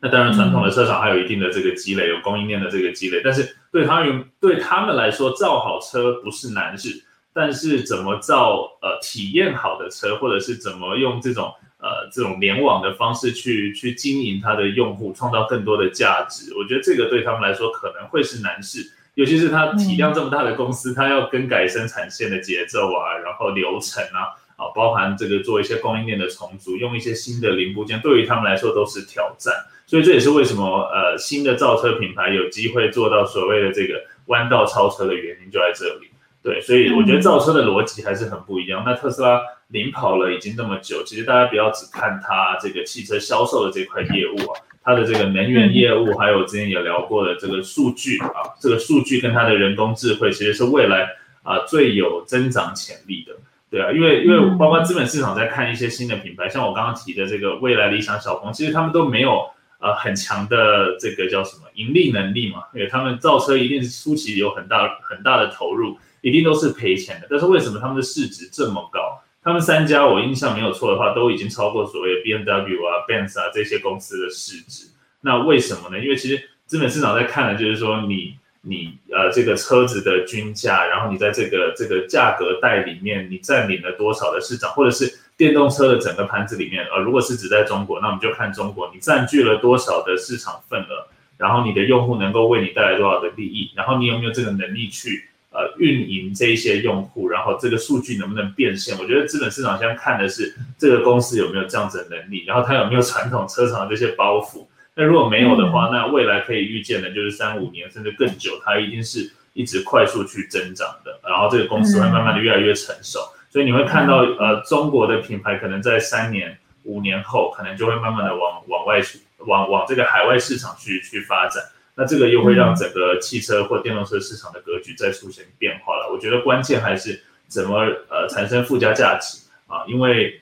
那当然，传统的车厂还有一定的这个积累，有供应链的这个积累。但是对他们对他们来说，造好车不是难事，但是怎么造呃体验好的车，或者是怎么用这种呃这种联网的方式去去经营它的用户，创造更多的价值，我觉得这个对他们来说可能会是难事。尤其是它体量这么大的公司，它要更改生产线的节奏啊，然后流程啊，啊，包含这个做一些供应链的重组，用一些新的零部件，对于他们来说都是挑战。所以这也是为什么呃新的造车品牌有机会做到所谓的这个弯道超车的原因就在这里。对，所以我觉得造车的逻辑还是很不一样。那特斯拉领跑了已经那么久，其实大家不要只看它这个汽车销售的这块业务啊，它的这个能源业务，还有之前也聊过的这个数据啊，这个数据跟它的人工智慧，其实是未来啊最有增长潜力的。对啊，因为因为包括资本市场在看一些新的品牌，像我刚刚提的这个未来理想小鹏，其实他们都没有。呃，很强的这个叫什么盈利能力嘛？因为他们造车一定是初期有很大很大的投入，一定都是赔钱的。但是为什么他们的市值这么高？他们三家我印象没有错的话，都已经超过所谓的 B M W 啊、Benz 啊这些公司的市值。那为什么呢？因为其实资本市场在看的就是说，你你呃这个车子的均价，然后你在这个这个价格带里面，你占领了多少的市场，或者是。电动车的整个盘子里面，呃，如果是只在中国，那我们就看中国，你占据了多少的市场份额，然后你的用户能够为你带来多少的利益，然后你有没有这个能力去呃运营这一些用户，然后这个数据能不能变现？我觉得资本市场现在看的是这个公司有没有这样子的能力，然后它有没有传统车厂的这些包袱。那如果没有的话，那未来可以预见的就是三五年甚至更久，它一定是一直快速去增长的，然后这个公司会慢慢的越来越成熟。所以你会看到，呃，中国的品牌可能在三年、五年后，可能就会慢慢的往往外去，往往这个海外市场去去发展。那这个又会让整个汽车或电动车市场的格局再出现变化了。我觉得关键还是怎么呃产生附加价值啊，因为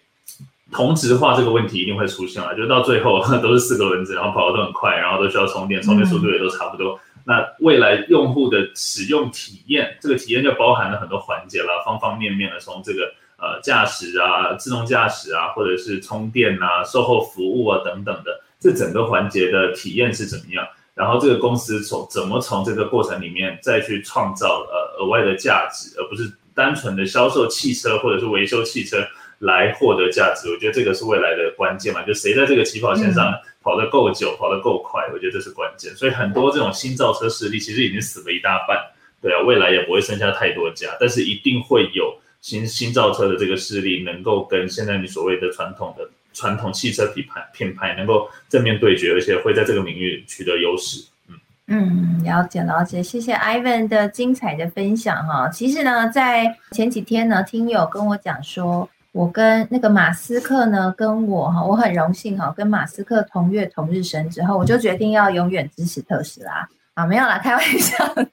同质化这个问题一定会出现了，就到最后 都是四个轮子，然后跑的都很快，然后都需要充电，充电速度也都差不多。那未来用户的使用体验，这个体验就包含了很多环节了，方方面面的，从这个呃驾驶啊、自动驾驶啊，或者是充电啊、售后服务啊等等的，这整个环节的体验是怎么样？然后这个公司从怎么从这个过程里面再去创造呃额外的价值，而不是单纯的销售汽车或者是维修汽车来获得价值？我觉得这个是未来的关键嘛，就谁在这个起跑线上。跑得够久，跑得够快，我觉得这是关键。所以很多这种新造车势力其实已经死了一大半，对啊，未来也不会剩下太多家，但是一定会有新新造车的这个势力能够跟现在你所谓的传统的传统汽车品牌品牌能够正面对决，而且会在这个领域取得优势。嗯嗯，了解了解，谢谢 Ivan 的精彩的分享哈。其实呢，在前几天呢，听友跟我讲说。我跟那个马斯克呢，跟我哈，我很荣幸哈，跟马斯克同月同日生之后，我就决定要永远支持特斯拉啊，没有啦，开玩笑的，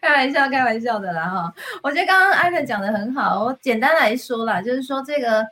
开玩笑，开玩笑的啦哈。我觉得刚刚艾特讲的很好，我简单来说啦，就是说这个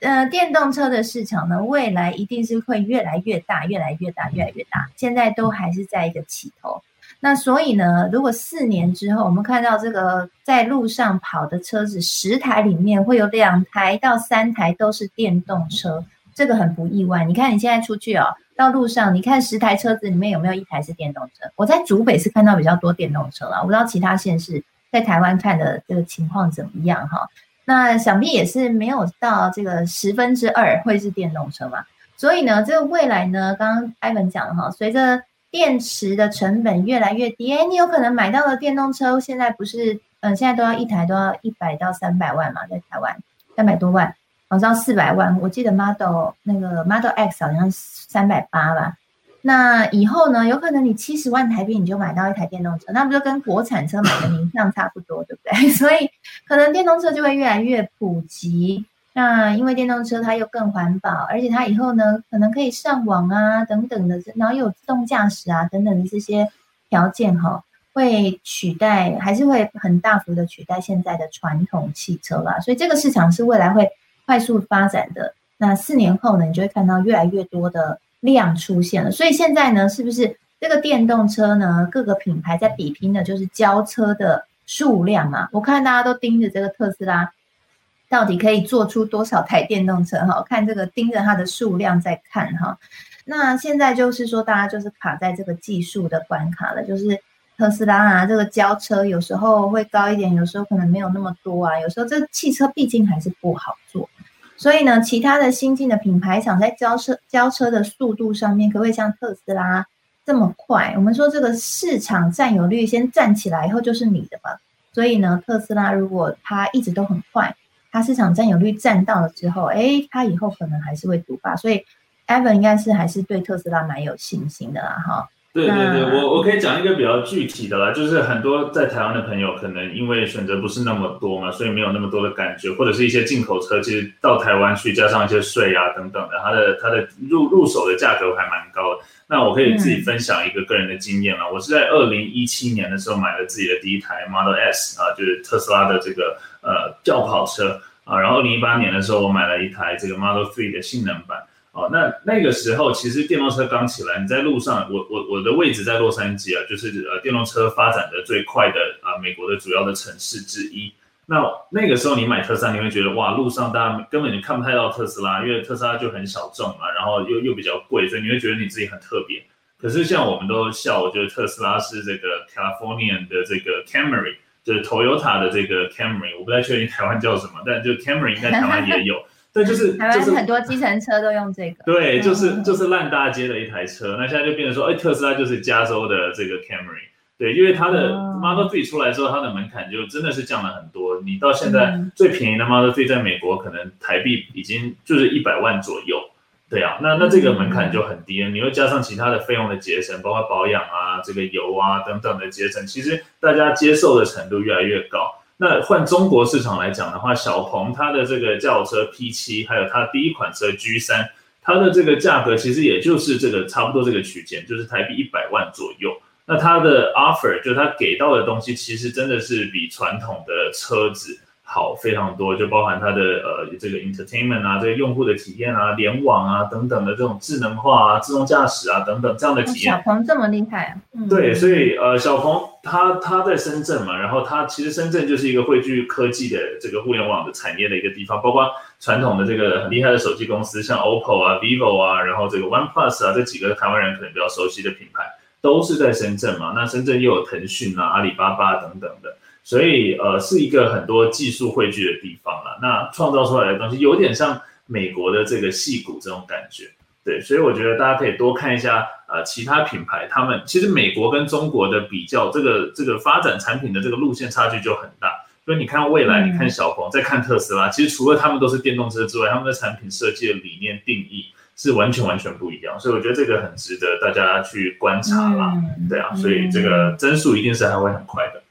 呃电动车的市场呢，未来一定是会越来越大，越来越大，越来越大，现在都还是在一个起头。那所以呢，如果四年之后，我们看到这个在路上跑的车子十台里面会有两台到三台都是电动车，这个很不意外。你看你现在出去哦，到路上，你看十台车子里面有没有一台是电动车？我在竹北是看到比较多电动车了，我不知道其他县市在台湾看的这个情况怎么样哈。那想必也是没有到这个十分之二会是电动车嘛。所以呢，这个未来呢，刚刚艾文讲了哈，随着电池的成本越来越低，哎，你有可能买到的电动车现在不是，嗯，现在都要一台都要一百到三百万嘛，在台湾三百多万，好像四百万，我记得 Model 那个 Model X 好像三百八吧。那以后呢，有可能你七十万台币你就买到一台电动车，那不就跟国产车买的名相差不多，对不对？所以可能电动车就会越来越普及。那因为电动车它又更环保，而且它以后呢可能可以上网啊等等的，然后有自动驾驶啊等等的这些条件哈，会取代还是会很大幅的取代现在的传统汽车啦。所以这个市场是未来会快速发展的。那四年后呢，你就会看到越来越多的量出现了。所以现在呢，是不是这个电动车呢，各个品牌在比拼的就是交车的数量嘛？我看大家都盯着这个特斯拉。到底可以做出多少台电动车？哈，看这个盯着它的数量在看哈。那现在就是说，大家就是卡在这个技术的关卡了，就是特斯拉啊，这个交车有时候会高一点，有时候可能没有那么多啊。有时候这汽车毕竟还是不好做，所以呢，其他的新进的品牌厂在交车交车的速度上面，可不可以像特斯拉这么快？我们说这个市场占有率先站起来以后就是你的嘛。所以呢，特斯拉如果它一直都很快。它市场占有率占到了之后，哎，它以后可能还是会独霸，所以 Evan 应该是还是对特斯拉蛮有信心的啦，哈。对对对，我我可以讲一个比较具体的啦，就是很多在台湾的朋友可能因为选择不是那么多嘛，所以没有那么多的感觉，或者是一些进口车，其实到台湾去加上一些税啊等等的，它的它的入入手的价格还蛮高的。那我可以自己分享一个个人的经验了，我是在二零一七年的时候买了自己的第一台 Model S 啊，就是特斯拉的这个呃轿跑车啊，然后二零一八年的时候我买了一台这个 Model Three 的性能版。哦，那那个时候其实电动车刚起来，你在路上，我我我的位置在洛杉矶啊，就是呃电动车发展的最快的啊美国的主要的城市之一。那那个时候你买特斯拉，你会觉得哇，路上大家根本就看不太到特斯拉，因为特斯拉就很小众嘛，然后又又比较贵，所以你会觉得你自己很特别。可是像我们都笑，我觉得特斯拉是这个 California 的这个 Camry，就是 Toyota 的这个 Camry，我不太确定台湾叫什么，但就 Camry 应该台湾也有。但，就是台湾很多计程车都用这个。对，就是就是烂大街的一台车。那现在就变成说，哎，特斯拉就是加州的这个 Camry。对，因为它的 Model Three 出来之后，它的门槛就真的是降了很多。你到现在最便宜的 Model Three 在美国可能台币已经就是一百万左右。对啊，那那这个门槛就很低了。你又加上其他的费用的节省，包括保养啊、这个油啊等等的节省，其实大家接受的程度越来越高。那换中国市场来讲的话，小鹏它的这个轿车 P7，还有它第一款车 G3，它的这个价格其实也就是这个差不多这个区间，就是台币一百万左右。那它的 offer 就它给到的东西，其实真的是比传统的车子。好非常多，就包含它的呃这个 entertainment 啊，这个用户的体验啊，联网啊等等的这种智能化啊、自动驾驶啊等等这样的体验。小鹏这么厉害啊！对，所以呃小鹏他他在深圳嘛，然后他其实深圳就是一个汇聚科技的这个互联网的产业的一个地方，包括传统的这个很厉害的手机公司，像 OPPO 啊、vivo 啊，然后这个 OnePlus 啊这几个台湾人可能比较熟悉的品牌，都是在深圳嘛。那深圳又有腾讯啊、阿里巴巴等等的。所以，呃，是一个很多技术汇聚的地方了。那创造出来的东西有点像美国的这个戏骨这种感觉，对。所以我觉得大家可以多看一下，呃，其他品牌，他们其实美国跟中国的比较，这个这个发展产品的这个路线差距就很大。所以你看未来，你看小鹏，再看特斯拉，其实除了他们都是电动车之外，他们的产品设计的理念定义是完全完全不一样。所以我觉得这个很值得大家去观察啦。对啊，所以这个增速一定是还会很快的。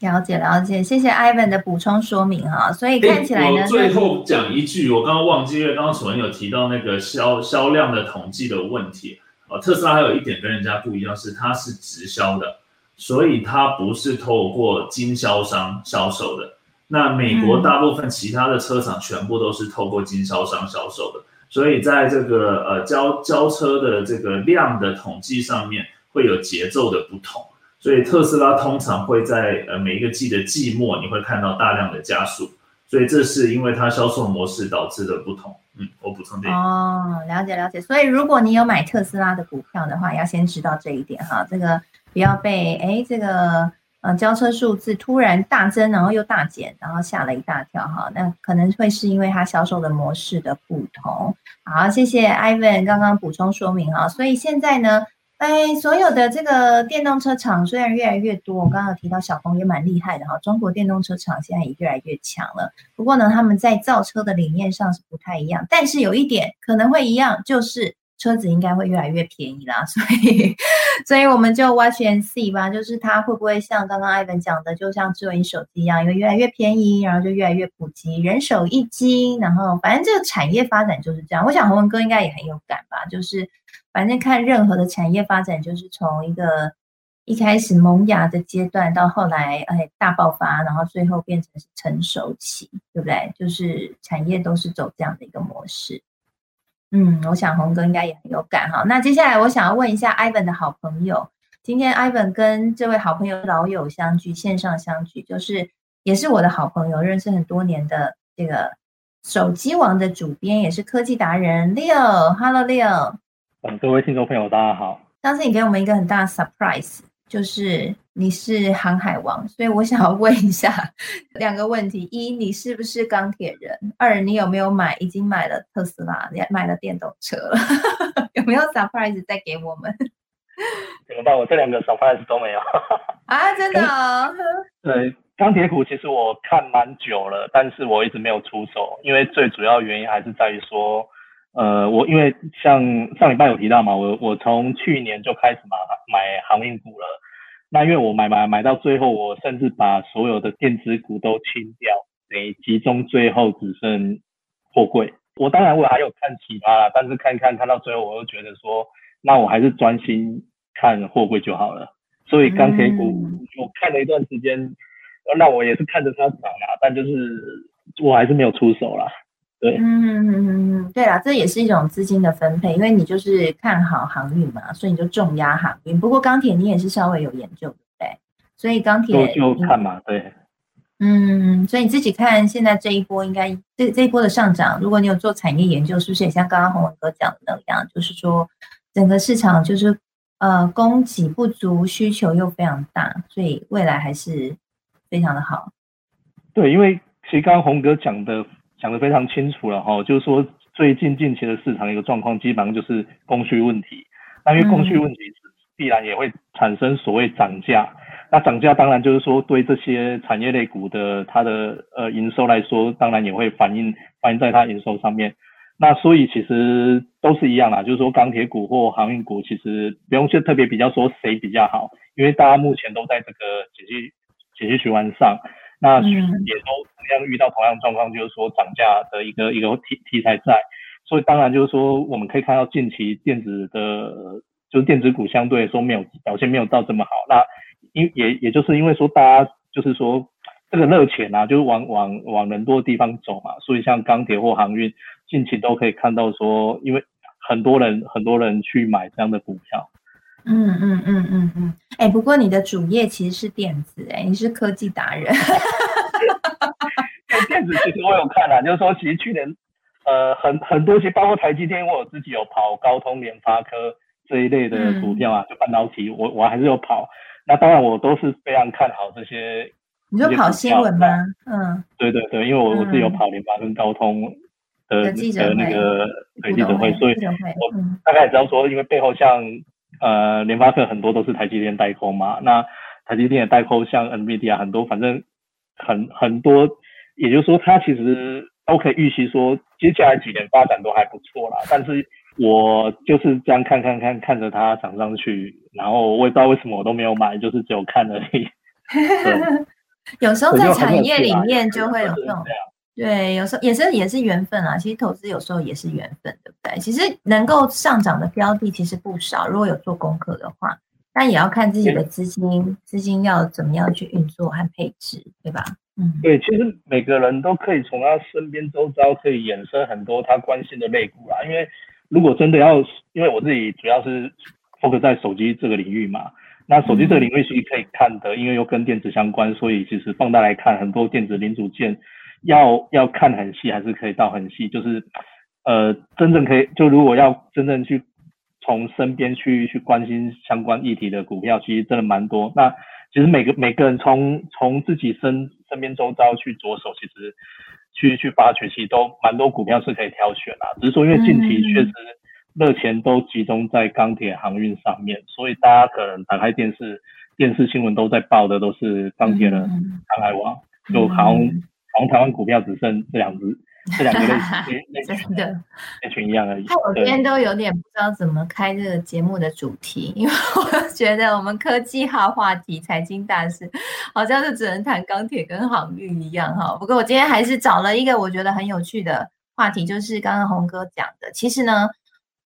了解了解，谢谢 Ivan 的补充说明哈。所以看起来呢，我最后讲一句，我刚刚忘记因为，刚刚楚文有提到那个销销量的统计的问题啊。特斯拉还有一点跟人家不一样是，它是直销的，所以它不是透过经销商销售的。那美国大部分其他的车厂全部都是透过经销商销售的，所以在这个呃交交车的这个量的统计上面会有节奏的不同。所以特斯拉通常会在呃每一个季的季末，你会看到大量的加速，所以这是因为它销售模式导致的不同。嗯，我补充点。哦，了解了解。所以如果你有买特斯拉的股票的话，要先知道这一点哈，这个不要被哎这个呃交车数字突然大增，然后又大减，然后吓了一大跳哈。那可能会是因为它销售的模式的不同。好，谢谢 Ivan 刚刚补充说明哈。所以现在呢？哎，所有的这个电动车厂虽然越来越多，我刚刚提到小鹏也蛮厉害的哈，中国电动车厂现在也越来越强了。不过呢，他们在造车的理念上是不太一样，但是有一点可能会一样，就是车子应该会越来越便宜啦。所以，所以我们就 watch and see 吧，就是它会不会像刚刚 Ivan 讲的，就像智能手机一样，因为越来越便宜，然后就越来越普及，人手一机，然后反正这个产业发展就是这样。我想洪文哥应该也很有感吧，就是。反正看任何的产业发展，就是从一个一开始萌芽的阶段，到后来哎大爆发，然后最后变成是成熟期，对不对？就是产业都是走这样的一个模式。嗯，我想红哥应该也很有感哈。那接下来我想要问一下 Ivan 的好朋友，今天 Ivan 跟这位好朋友老友相聚，线上相聚，就是也是我的好朋友，认识很多年的这个手机王的主编，也是科技达人 Leo。Hello Leo。嗯，各位听众朋友，大家好。上次你给我们一个很大的 surprise，就是你是航海王，所以我想要问一下两个问题：一，你是不是钢铁人？二，你有没有买？已经买了特斯拉，也买了电动车了？有没有 surprise 再给我们？怎么办？我这两个 surprise 都没有啊！真的？对，钢铁股其实我看蛮久了，但是我一直没有出手，因为最主要原因还是在于说。呃，我因为像上礼拜有提到嘛，我我从去年就开始买买航运股了。那因为我买买买到最后，我甚至把所有的电子股都清掉，等于集中最后只剩货柜。我当然我还有看其他，但是看看看到最后，我又觉得说，那我还是专心看货柜就好了。所以钢铁股我看了一段时间，那我也是看着它涨啦，但就是我还是没有出手啦。对，嗯，对啦，这也是一种资金的分配，因为你就是看好航运嘛，所以你就重压航运。不过钢铁你也是稍微有研究，对不对？所以钢铁就看嘛，对。嗯，所以你自己看现在这一波，应该这这一波的上涨，如果你有做产业研究，是不是也像刚刚洪文哥讲的那样，就是说整个市场就是呃供给不足，需求又非常大，所以未来还是非常的好。对，因为其实刚刚洪哥讲的。讲得非常清楚了哈，就是说最近近期的市场一个状况，基本上就是供需问题。那因为供需问题，必然也会产生所谓涨价。那涨价当然就是说对这些产业类股的它的呃营收来说，当然也会反映反映在它营收上面。那所以其实都是一样啦，就是说钢铁股或航运股，其实不用去特别比较说谁比较好，因为大家目前都在这个景气景气循环上。那也都同同样遇到同样状况，就是说涨价的一个一个题题材在，所以当然就是说我们可以看到近期电子的，就是电子股相对说没有表现没有到这么好。那因也也就是因为说大家就是说这个热钱啊，就是往往往人多的地方走嘛，所以像钢铁或航运近期都可以看到说，因为很多人很多人去买这样的股票。嗯嗯嗯嗯嗯，哎，不过你的主业其实是电子，哎，你是科技达人。电子其实我有看啊，就是说其实去年，呃，很很多其实，包括台积电，我自己有跑高通、联发科这一类的股票啊，就半导体，我我还是有跑。那当然我都是非常看好这些。你就跑新闻吗？嗯，对对对，因为我我是有跑联发跟高通的的那个对记者会，所以我大概也知道说，因为背后像。呃，联发科很多都是台积电代工嘛，那台积电的代工像 NVIDIA 很多，反正很很多，也就是说，它其实都可以预期说，接下来几年发展都还不错啦。但是我就是这样看看看看着它涨上去，然后我也不知道为什么我都没有买，就是只有看而已。有时候在产业里面就会有这种。对，有时候也是也是缘分啊。其实投资有时候也是缘分，对不对？其实能够上涨的标的其实不少，如果有做功课的话，但也要看自己的资金资金要怎么样去运作和配置，对吧？对，其实每个人都可以从他身边周遭可以衍生很多他关心的类股啦。因为如果真的要，因为我自己主要是 focus 在手机这个领域嘛，那手机这个领域其实可以看的，因为又跟电子相关，所以其实放大来看，很多电子零组件要要看很细，还是可以到很细，就是呃真正可以就如果要真正去从身边去去关心相关议题的股票，其实真的蛮多。那其实每个每个人从从自己身身边周遭去着手，其实去去发掘，其实都蛮多股票是可以挑选啦。只是说因为近期确实。热钱都集中在钢铁航运上面，所以大家可能打开电视，电视新闻都在报的都是钢铁的航海王，就好像好像台湾股票只剩这两只，这两个类 真的那群一样而已。我今天都有点不知道怎么开这个节目的主题，因为我觉得我们科技哈话题、财经大事，好像是只能谈钢铁跟航运一样哈。不过我今天还是找了一个我觉得很有趣的话题，就是刚刚洪哥讲的，其实呢。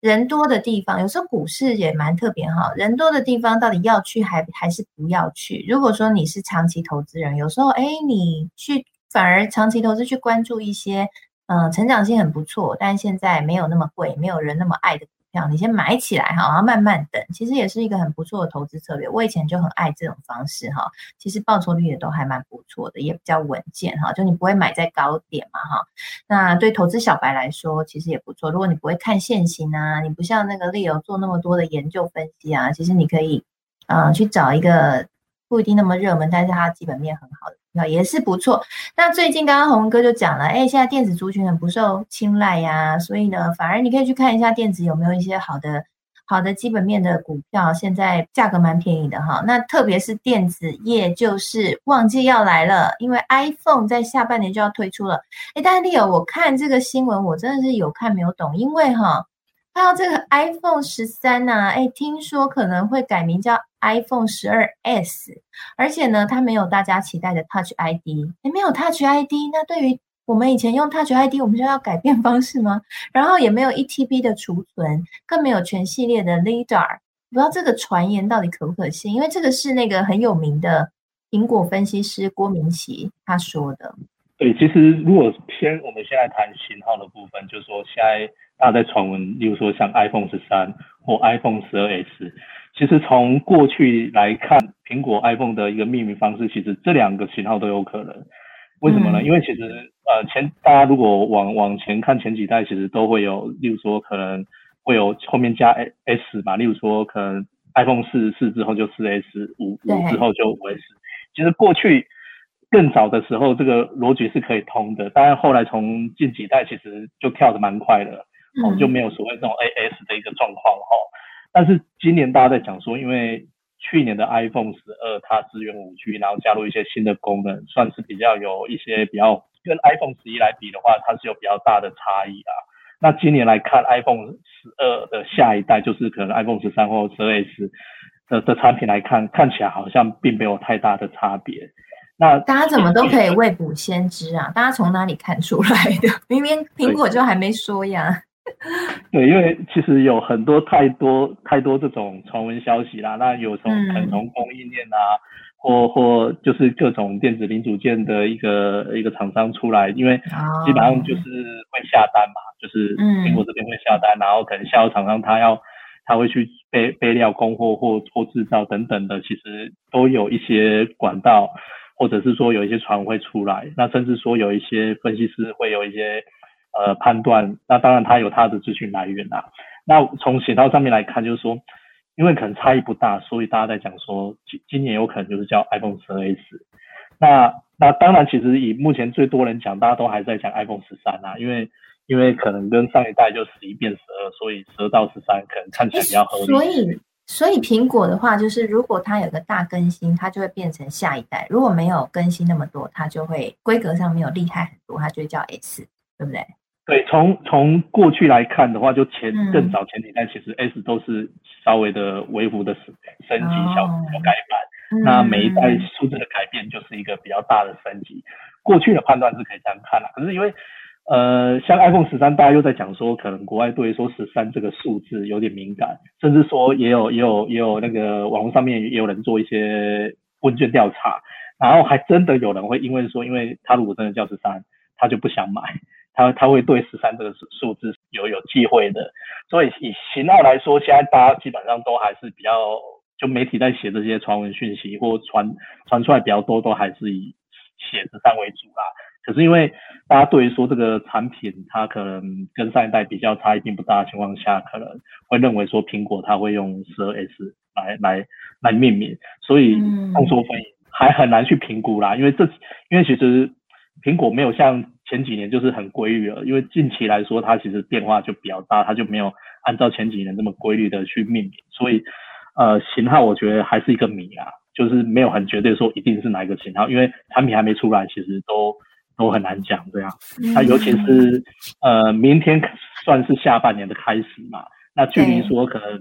人多的地方，有时候股市也蛮特别哈。人多的地方到底要去还还是不要去？如果说你是长期投资人，有时候哎，你去反而长期投资去关注一些，嗯，成长性很不错，但现在没有那么贵，没有人那么爱的股票。你先买起来哈，然后慢慢等，其实也是一个很不错的投资策略。我以前就很爱这种方式哈，其实报酬率也都还蛮不错的，也比较稳健哈。就你不会买在高点嘛哈。那对投资小白来说，其实也不错。如果你不会看现行啊，你不像那个 Leo 做那么多的研究分析啊，其实你可以啊去找一个不一定那么热门，但是它基本面很好的。那也是不错。那最近刚刚红哥就讲了，哎，现在电子族群很不受青睐呀，所以呢，反而你可以去看一下电子有没有一些好的、好的基本面的股票，现在价格蛮便宜的哈。那特别是电子业，就是旺季要来了，因为 iPhone 在下半年就要推出了。哎，但是 l 我看这个新闻，我真的是有看没有懂，因为哈。看到这个 iPhone 十三呢，哎，听说可能会改名叫 iPhone 十二 S，而且呢，它没有大家期待的 Touch ID，也，没有 Touch ID，那对于我们以前用 Touch ID，我们就要改变方式吗？然后也没有 e TB 的储存，更没有全系列的 LiDAR，不知道这个传言到底可不可信？因为这个是那个很有名的苹果分析师郭明奇他说的。对，其实如果先我们现在谈型号的部分，就是说现在。大家在传闻，例如说像 iPhone 十三或 iPhone 十二 S，其实从过去来看，苹果 iPhone 的一个命名方式，其实这两个型号都有可能。为什么呢？因为其实呃前大家如果往往前看前几代，其实都会有，例如说可能会有后面加 S 嘛，例如说可能 iPhone 四四之后就四 S，五五之后就五 S。其实过去更早的时候，这个逻辑是可以通的，当然后来从近几代其实就跳的蛮快的。哦，就没有所谓这种 A S 的一个状况哈。但是今年大家在讲说，因为去年的 iPhone 十二它支援五 G，然后加入一些新的功能，算是比较有一些比较跟 iPhone 十一来比的话，它是有比较大的差异啊。那今年来看 iPhone 十二的下一代，就是可能 iPhone 十三或十二 S 的的产品来看，看起来好像并没有太大的差别。那大家怎么都可以未卜先知啊？大家从哪里看出来的？明明苹果就还没说呀。对，因为其实有很多太多太多这种传闻消息啦，那有从可能从供应链啊，或或就是各种电子零组件的一个一个厂商出来，因为基本上就是会下单嘛，就是苹果这边会下单，然后可能下游厂商他要他会去备备料供货或或制造等等的，其实都有一些管道，或者是说有一些传闻会出来，那甚至说有一些分析师会有一些。呃，判断那当然它有它的资讯来源啦。那从写到上面来看，就是说，因为可能差异不大，所以大家在讲说今今年有可能就是叫 iPhone 十二 S。那那当然，其实以目前最多人讲，大家都还在讲 iPhone 十三啊，因为因为可能跟上一代就十一变十二，所以十二到十三可能看起来比较合理。所以所以苹果的话，就是如果它有个大更新，它就会变成下一代；如果没有更新那么多，它就会规格上没有厉害很多，它就会叫 S，对不对？对，从从过去来看的话，就前更早前几代，其实 S 都是稍微的微幅的升升级、小小改版。那每一代数字的改变，就是一个比较大的升级。过去的判断是可以这样看的，可是因为呃，像 iPhone 十三，大家又在讲说，可能国外对说十三这个数字有点敏感，甚至说也有也有也有那个网络上面也有人做一些问卷调查，然后还真的有人会因为说，因为他如果真的叫十三，他就不想买。他他会对十三这个数数字有有忌讳的，所以以型号来说，现在大家基本上都还是比较就媒体在写这些传闻讯息或传传出来比较多，都还是以写十三为主啦。可是因为大家对于说这个产品它可能跟上一代比较差异并不大的情况下，可能会认为说苹果它会用十二 S 来来来命名，所以众说纷纭，还很难去评估啦。因为这因为其实苹果没有像前几年就是很规律了，因为近期来说它其实变化就比较大，它就没有按照前几年这么规律的去命名，所以呃型号我觉得还是一个谜啊，就是没有很绝对说一定是哪一个型号，因为产品还没出来，其实都。都很难讲这样，那尤其是呃，明天算是下半年的开始嘛，那距离说可能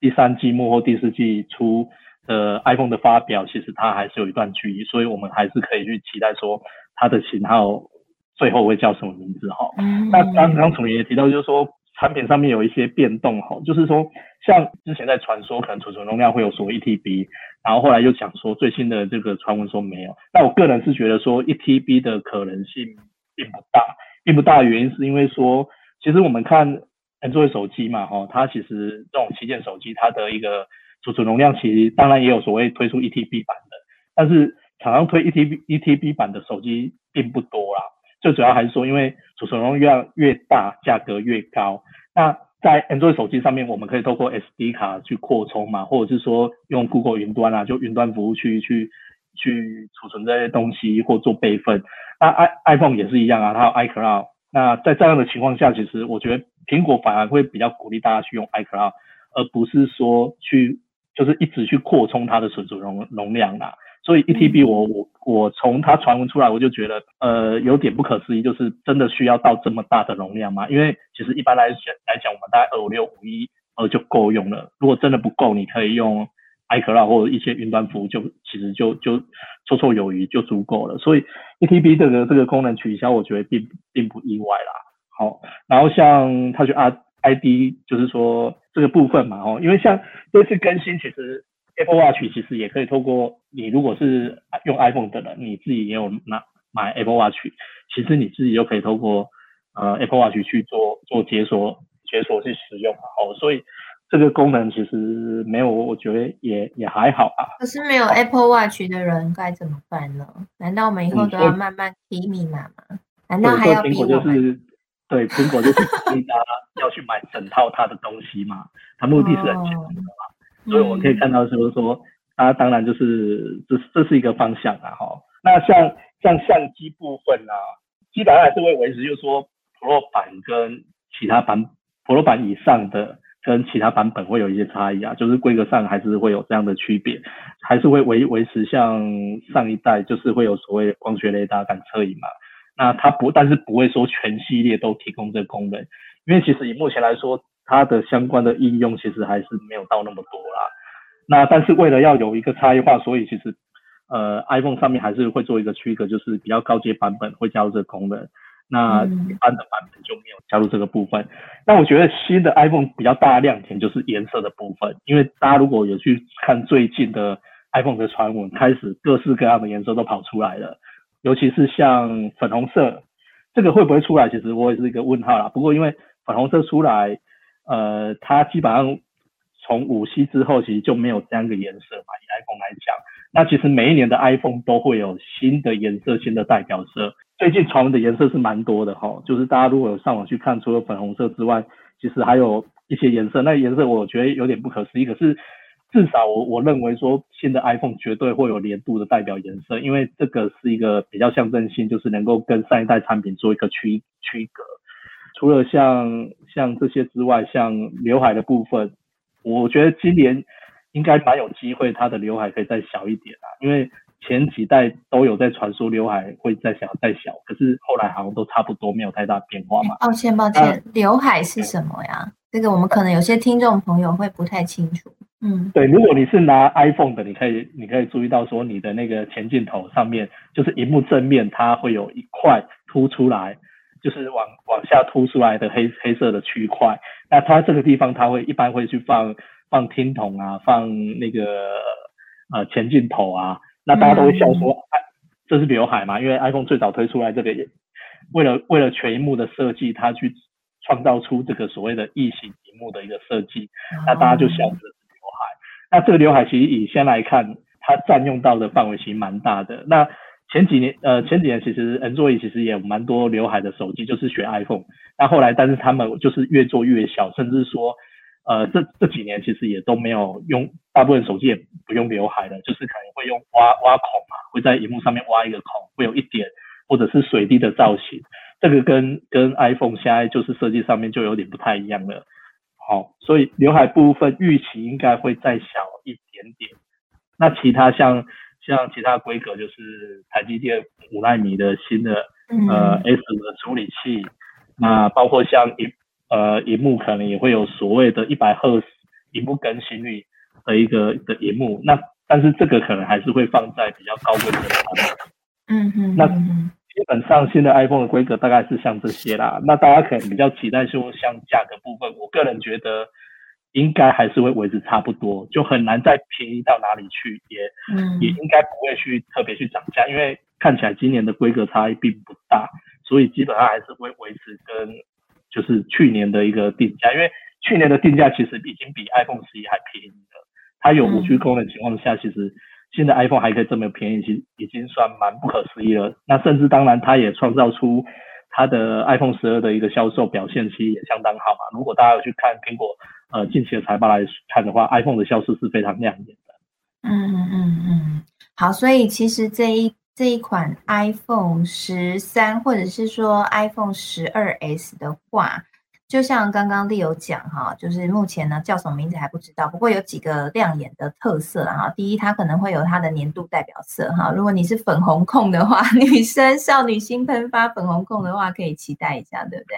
第三季末或第四季初的 iPhone 的发表，其实它还是有一段距离，所以我们还是可以去期待说它的型号最后会叫什么名字哈。那刚刚楚林也提到，就是说。产品上面有一些变动哈，就是说，像之前在传说可能储存容量会有所谓一 TB，然后后来又讲说最新的这个传闻说没有。那我个人是觉得说一 TB 的可能性并不大，并不大的原因是因为说，其实我们看 Android 手机嘛哈，它其实这种旗舰手机它的一个储存容量其实当然也有所谓推出一 TB 版的，但是厂商推一 TB 一 TB 版的手机并不多啦。最主要还是说，因为储存容量越大，价格越高。那在 Android 手机上面，我们可以透过 SD 卡去扩充嘛，或者是说用 Google 云端啊，就云端服务去去去储存这些东西或做备份。那 i iPhone 也是一样啊，它有 iCloud。那在这样的情况下，其实我觉得苹果反而会比较鼓励大家去用 iCloud，而不是说去就是一直去扩充它的存储容容量啦。所以 E T B 我我我从它传闻出来，我就觉得呃有点不可思议，就是真的需要到这么大的容量吗？因为其实一般来讲来讲，我们大概二五六五一呃就够用了。如果真的不够，你可以用 iCloud 或者一些云端服务，就其实就就绰绰有余就足够了。所以 E T B 这个这个功能取消，我觉得并并不意外啦。好，然后像它就 I I D 就是说这个部分嘛，哦，因为像这次更新其实。Apple Watch 其实也可以透过你，如果是用 iPhone 的人，你自己也有拿买 Apple Watch，其实你自己就可以透过呃 Apple Watch 去做做解锁解锁去使用哦，所以这个功能其实没有，我觉得也也还好啊。可是没有 Apple Watch 的人该怎么办呢？难道我们以后都要慢慢提密码吗？难道还要苹果就是对苹果就是鼓励大家要去买整套它的东西嘛？它目的是很简单的嘛。所以我可以看到，就是说，它当然就是这这是一个方向啊，哈。那像像相机部分啊，基本上还是会维持，就是说，Pro 版跟其他版 Pro 版以上的跟其他版本会有一些差异啊，就是规格上还是会有这样的区别，还是会维维持像上一代，就是会有所谓光学雷达感测仪嘛。那它不，但是不会说全系列都提供这个功能，因为其实以目前来说。它的相关的应用其实还是没有到那么多啦。那但是为了要有一个差异化，所以其实呃 iPhone 上面还是会做一个区隔，就是比较高阶版本会加入这个功能，那一般的版本就没有加入这个部分。那我觉得新的 iPhone 比较大的亮点就是颜色的部分，因为大家如果有去看最近的 iPhone 的传闻，开始各式各样的颜色都跑出来了，尤其是像粉红色，这个会不会出来？其实我也是一个问号啦。不过因为粉红色出来。呃，它基本上从五 C 之后，其实就没有这样一个颜色嘛。以 iPhone 来讲，那其实每一年的 iPhone 都会有新的颜色、新的代表色。最近传闻的颜色是蛮多的哈，就是大家如果有上网去看，除了粉红色之外，其实还有一些颜色。那颜色我觉得有点不可思议，可是至少我我认为说新的 iPhone 绝对会有年度的代表颜色，因为这个是一个比较象征性，就是能够跟上一代产品做一个区区隔。除了像像这些之外，像刘海的部分，我觉得今年应该蛮有机会，它的刘海可以再小一点啊。因为前几代都有在传说刘海会再小再小，可是后来好像都差不多，没有太大变化嘛。抱歉抱歉，刘海是什么呀？这个我们可能有些听众朋友会不太清楚。嗯，对，如果你是拿 iPhone 的，你可以你可以注意到说你的那个前镜头上面，就是荧幕正面，它会有一块凸出来。就是往往下凸出来的黑黑色的区块，那它这个地方它会一般会去放放听筒啊，放那个呃前镜头啊，那大家都会笑说，哎，这是刘海嘛？因为 iPhone 最早推出来这个，为了为了全荧幕的设计，它去创造出这个所谓的异形荧幕的一个设计，那大家就笑这是刘海。那这个刘海其实以先来看，它占用到的范围其实蛮大的。那前几年，呃，前几年其实 Android 其实也蛮多刘海的手机，就是学 iPhone。那后来，但是他们就是越做越小，甚至说，呃，这这几年其实也都没有用，大部分手机也不用刘海了，就是可能会用挖挖孔嘛，会在荧幕上面挖一个孔，会有一点或者是水滴的造型。这个跟跟 iPhone 现在就是设计上面就有点不太一样了。好，所以刘海部分预期应该会再小一点点。那其他像。像其他规格就是台积电五纳米的新的呃 S 的处理器，那包括像一呃荧幕可能也会有所谓的一百赫兹荧幕更新率的一个的荧幕，那但是这个可能还是会放在比较高规格的。嗯嗯，那基本上新的 iPhone 的规格大概是像这些啦。那大家可能比较期待说像价格部分，我个人觉得。应该还是会维持差不多，就很难再便宜到哪里去，也也应该不会去特别去涨价，因为看起来今年的规格差异并不大，所以基本上还是会维持跟就是去年的一个定价，因为去年的定价其实已经比 iPhone 十一还便宜了，它有五 G 功能情况下，其实现在 iPhone 还可以这么便宜，其实已经算蛮不可思议了。那甚至当然，它也创造出它的 iPhone 十二的一个销售表现，其实也相当好嘛。如果大家有去看苹果。呃，近期的财报来看的话，iPhone 的销售是非常亮眼的。嗯嗯嗯嗯，好，所以其实这一这一款 iPhone 十三或者是说 iPhone 十二 S 的话，就像刚刚丽有讲哈，就是目前呢叫什么名字还不知道，不过有几个亮眼的特色哈。第一，它可能会有它的年度代表色哈，如果你是粉红控的话，女生少女心喷发粉红控的话，可以期待一下，对不对？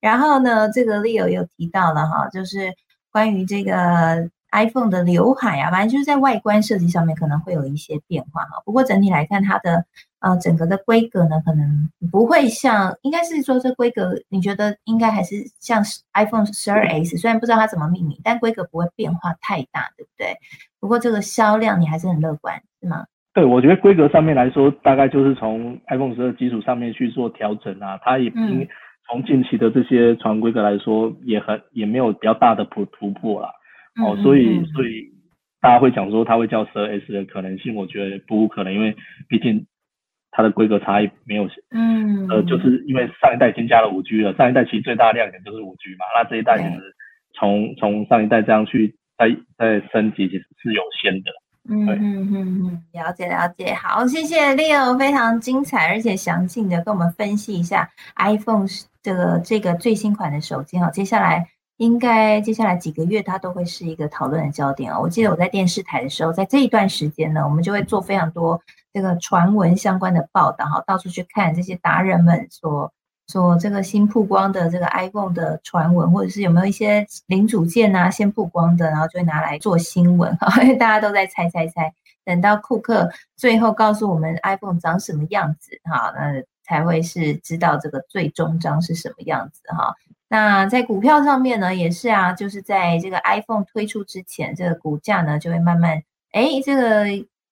然后呢，这个丽友又提到了哈，就是。关于这个 iPhone 的刘海啊，反正就是在外观设计上面可能会有一些变化哈。不过整体来看，它的呃整个的规格呢，可能不会像，应该是说这规格，你觉得应该还是像 iPhone 十二 S，虽然不知道它怎么命名，但规格不会变化太大，对不对？不过这个销量你还是很乐观，是吗？对，我觉得规格上面来说，大概就是从 iPhone 十二基础上面去做调整啊，它也嗯。从近期的这些传规格来说，也很也没有比较大的突突破啦。哦，所以所以大家会讲说它会叫十二 S 的可能性，我觉得不可能，因为毕竟它的规格差异没有，嗯，呃，就是因为上一代已经加了五 G 了，上一代其实最大亮点就是五 G 嘛，那这一代其实从从上一代这样去再再升级，其实是有限的。嗯嗯嗯嗯，了解了解，好，谢谢 Leo 非常精彩而且详尽的跟我们分析一下 iPhone 的这个最新款的手机哈，接下来应该接下来几个月它都会是一个讨论的焦点哦。我记得我在电视台的时候，在这一段时间呢，我们就会做非常多这个传闻相关的报道哈，到处去看这些达人们所。说这个新曝光的这个 iPhone 的传闻，或者是有没有一些零组件啊先曝光的，然后就会拿来做新闻哈，因为大家都在猜猜猜，等到库克最后告诉我们 iPhone 长什么样子哈，那才会是知道这个最终章是什么样子哈。那在股票上面呢，也是啊，就是在这个 iPhone 推出之前，这个股价呢就会慢慢哎这个。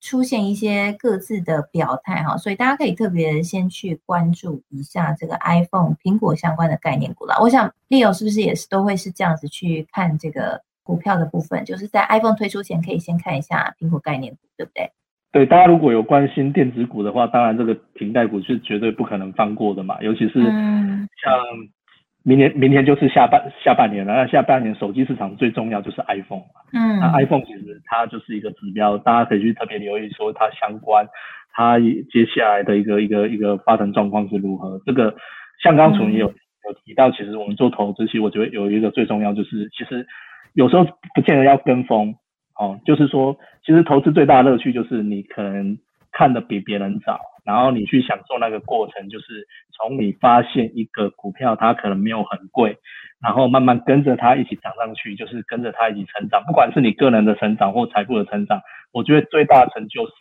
出现一些各自的表态哈，所以大家可以特别先去关注一下这个 iPhone 苹果相关的概念股了。我想 Leo 是不是也是都会是这样子去看这个股票的部分？就是在 iPhone 推出前可以先看一下苹果概念股，对不对？对，大家如果有关心电子股的话，当然这个瓶盖股是绝对不可能放过的嘛，尤其是像。明年明年就是下半下半年了，那下半年手机市场最重要就是 iPhone 嘛，嗯，那 iPhone 其实它就是一个指标，大家可以去特别留意说它相关，它接下来的一个一个一个发展状况是如何。这个像刚刚也有有提到，其实我们做投资，其实我觉得有一个最重要就是，其实有时候不见得要跟风，哦，就是说，其实投资最大的乐趣就是你可能看的比别人早。然后你去享受那个过程，就是从你发现一个股票它可能没有很贵，然后慢慢跟着它一起涨上去，就是跟着它一起成长。不管是你个人的成长或财富的成长，我觉得最大成就是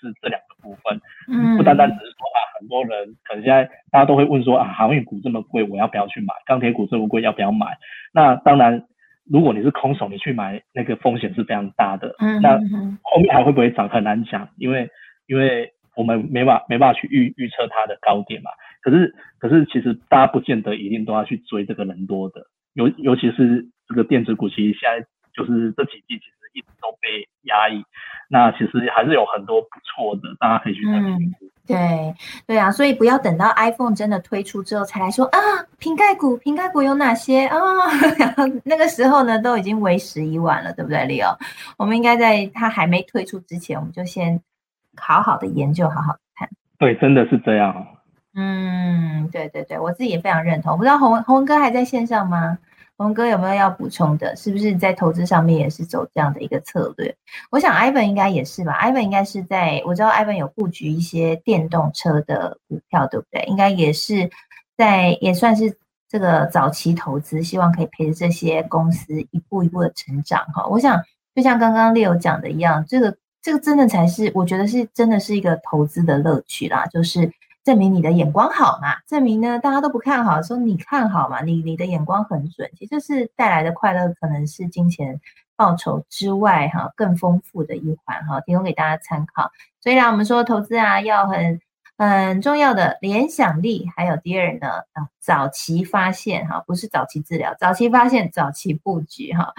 是这两个部分。嗯，不单单只是说啊，很多人可能现在大家都会问说啊，航运股这么贵，我要不要去买？钢铁股这么贵，要不要买？那当然，如果你是空手，你去买那个风险是非常大的。嗯，那后面还会不会涨很难讲，因为因为。我们没法没办法去预预测它的高点嘛，可是可是其实大家不见得一定都要去追这个人多的，尤尤其是这个电子股，其实现在就是这几季其实一直都被压抑。那其实还是有很多不错的，大家可以去看。对对啊，所以不要等到 iPhone 真的推出之后才来说啊，瓶盖股，瓶盖股有哪些啊？然后那个时候呢，都已经为时已晚了，对不对，Leo？我们应该在它还没推出之前，我们就先好好的研究，好好看。对，真的是这样。嗯，对对对，我自己也非常认同。不知道洪洪文哥还在线上吗？洪哥有没有要补充的？是不是在投资上面也是走这样的一个策略？我想 Ivan 应该也是吧。Ivan 应该是在我知道 Ivan 有布局一些电动车的股票，对不对？应该也是在也算是这个早期投资，希望可以陪着这些公司一步一步的成长哈。我想就像刚刚 Leo 讲的一样，这个这个真的才是我觉得是真的是一个投资的乐趣啦，就是。证明你的眼光好嘛？证明呢，大家都不看好，说你看好嘛？你你的眼光很准，其实是带来的快乐，可能是金钱报酬之外哈，更丰富的一环哈，提供给大家参考。所以呢，我们说投资啊，要很。很重要的联想力，还有第二呢啊，早期发现哈，不是早期治疗，早期发现，早期布局哈。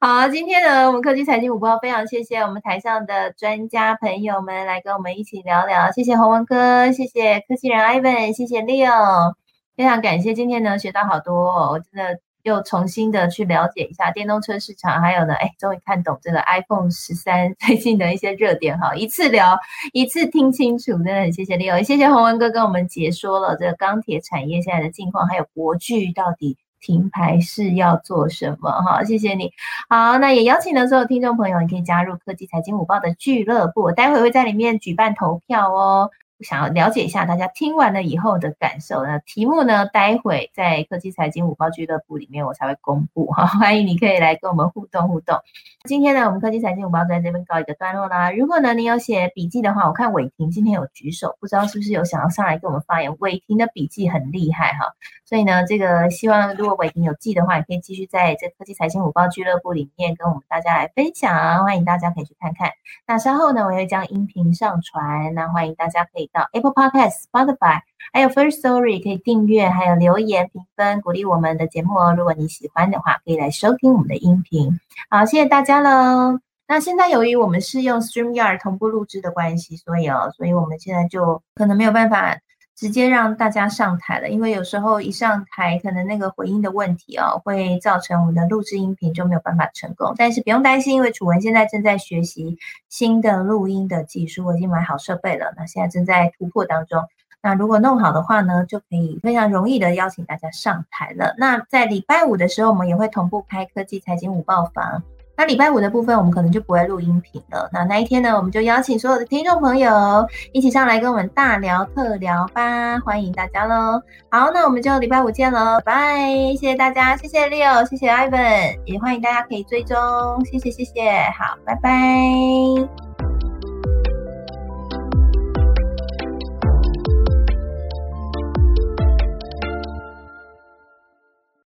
好，今天呢，我们科技财经五报非常谢谢我们台上的专家朋友们来跟我们一起聊聊，谢谢洪文哥，谢谢科技人 Ivan，谢谢 Leo，非常感谢今天呢学到好多，我真的。又重新的去了解一下电动车市场，还有呢，哎，终于看懂这个 iPhone 十三 最近的一些热点哈，一次聊，一次听清楚，真的很谢谢 Leo，谢谢洪文哥跟我们解说了这个钢铁产业现在的境况，还有国巨到底停牌是要做什么哈，谢谢你。好，那也邀请了所有听众朋友，你可以加入科技财经午报的俱乐部，待会会在里面举办投票哦。想要了解一下大家听完了以后的感受呢？题目呢，待会在科技财经五包俱乐部里面我才会公布哈，欢迎你可以来跟我们互动互动。今天呢，我们科技财经五包在这边告一个段落啦。如果呢你有写笔记的话，我看伟霆今天有举手，不知道是不是有想要上来跟我们发言。伟霆的笔记很厉害哈，所以呢，这个希望如果伟霆有记的话，也可以继续在这科技财经五包俱乐部里面跟我们大家来分享，欢迎大家可以去看看。那稍后呢，我会将音频上传，那欢迎大家可以。到 Apple Podcast、Spotify，还有 First Story 可以订阅，还有留言评分，鼓励我们的节目哦。如果你喜欢的话，可以来收听我们的音频。好，谢谢大家喽。那现在由于我们是用 StreamYard 同步录制的关系，所以哦，所以我们现在就可能没有办法。直接让大家上台了，因为有时候一上台，可能那个回音的问题哦，会造成我们的录制音频就没有办法成功。但是不用担心，因为楚文现在正在学习新的录音的技术，我已经买好设备了，那现在正在突破当中。那如果弄好的话呢，就可以非常容易的邀请大家上台了。那在礼拜五的时候，我们也会同步开科技财经五报房。那礼拜五的部分，我们可能就不会录音频了。那那一天呢，我们就邀请所有的听众朋友一起上来跟我们大聊特聊吧，欢迎大家喽！好，那我们就礼拜五见喽，拜！谢谢大家，谢谢 Leo，谢谢 Ivan，也欢迎大家可以追踪，谢谢谢谢，好，拜拜。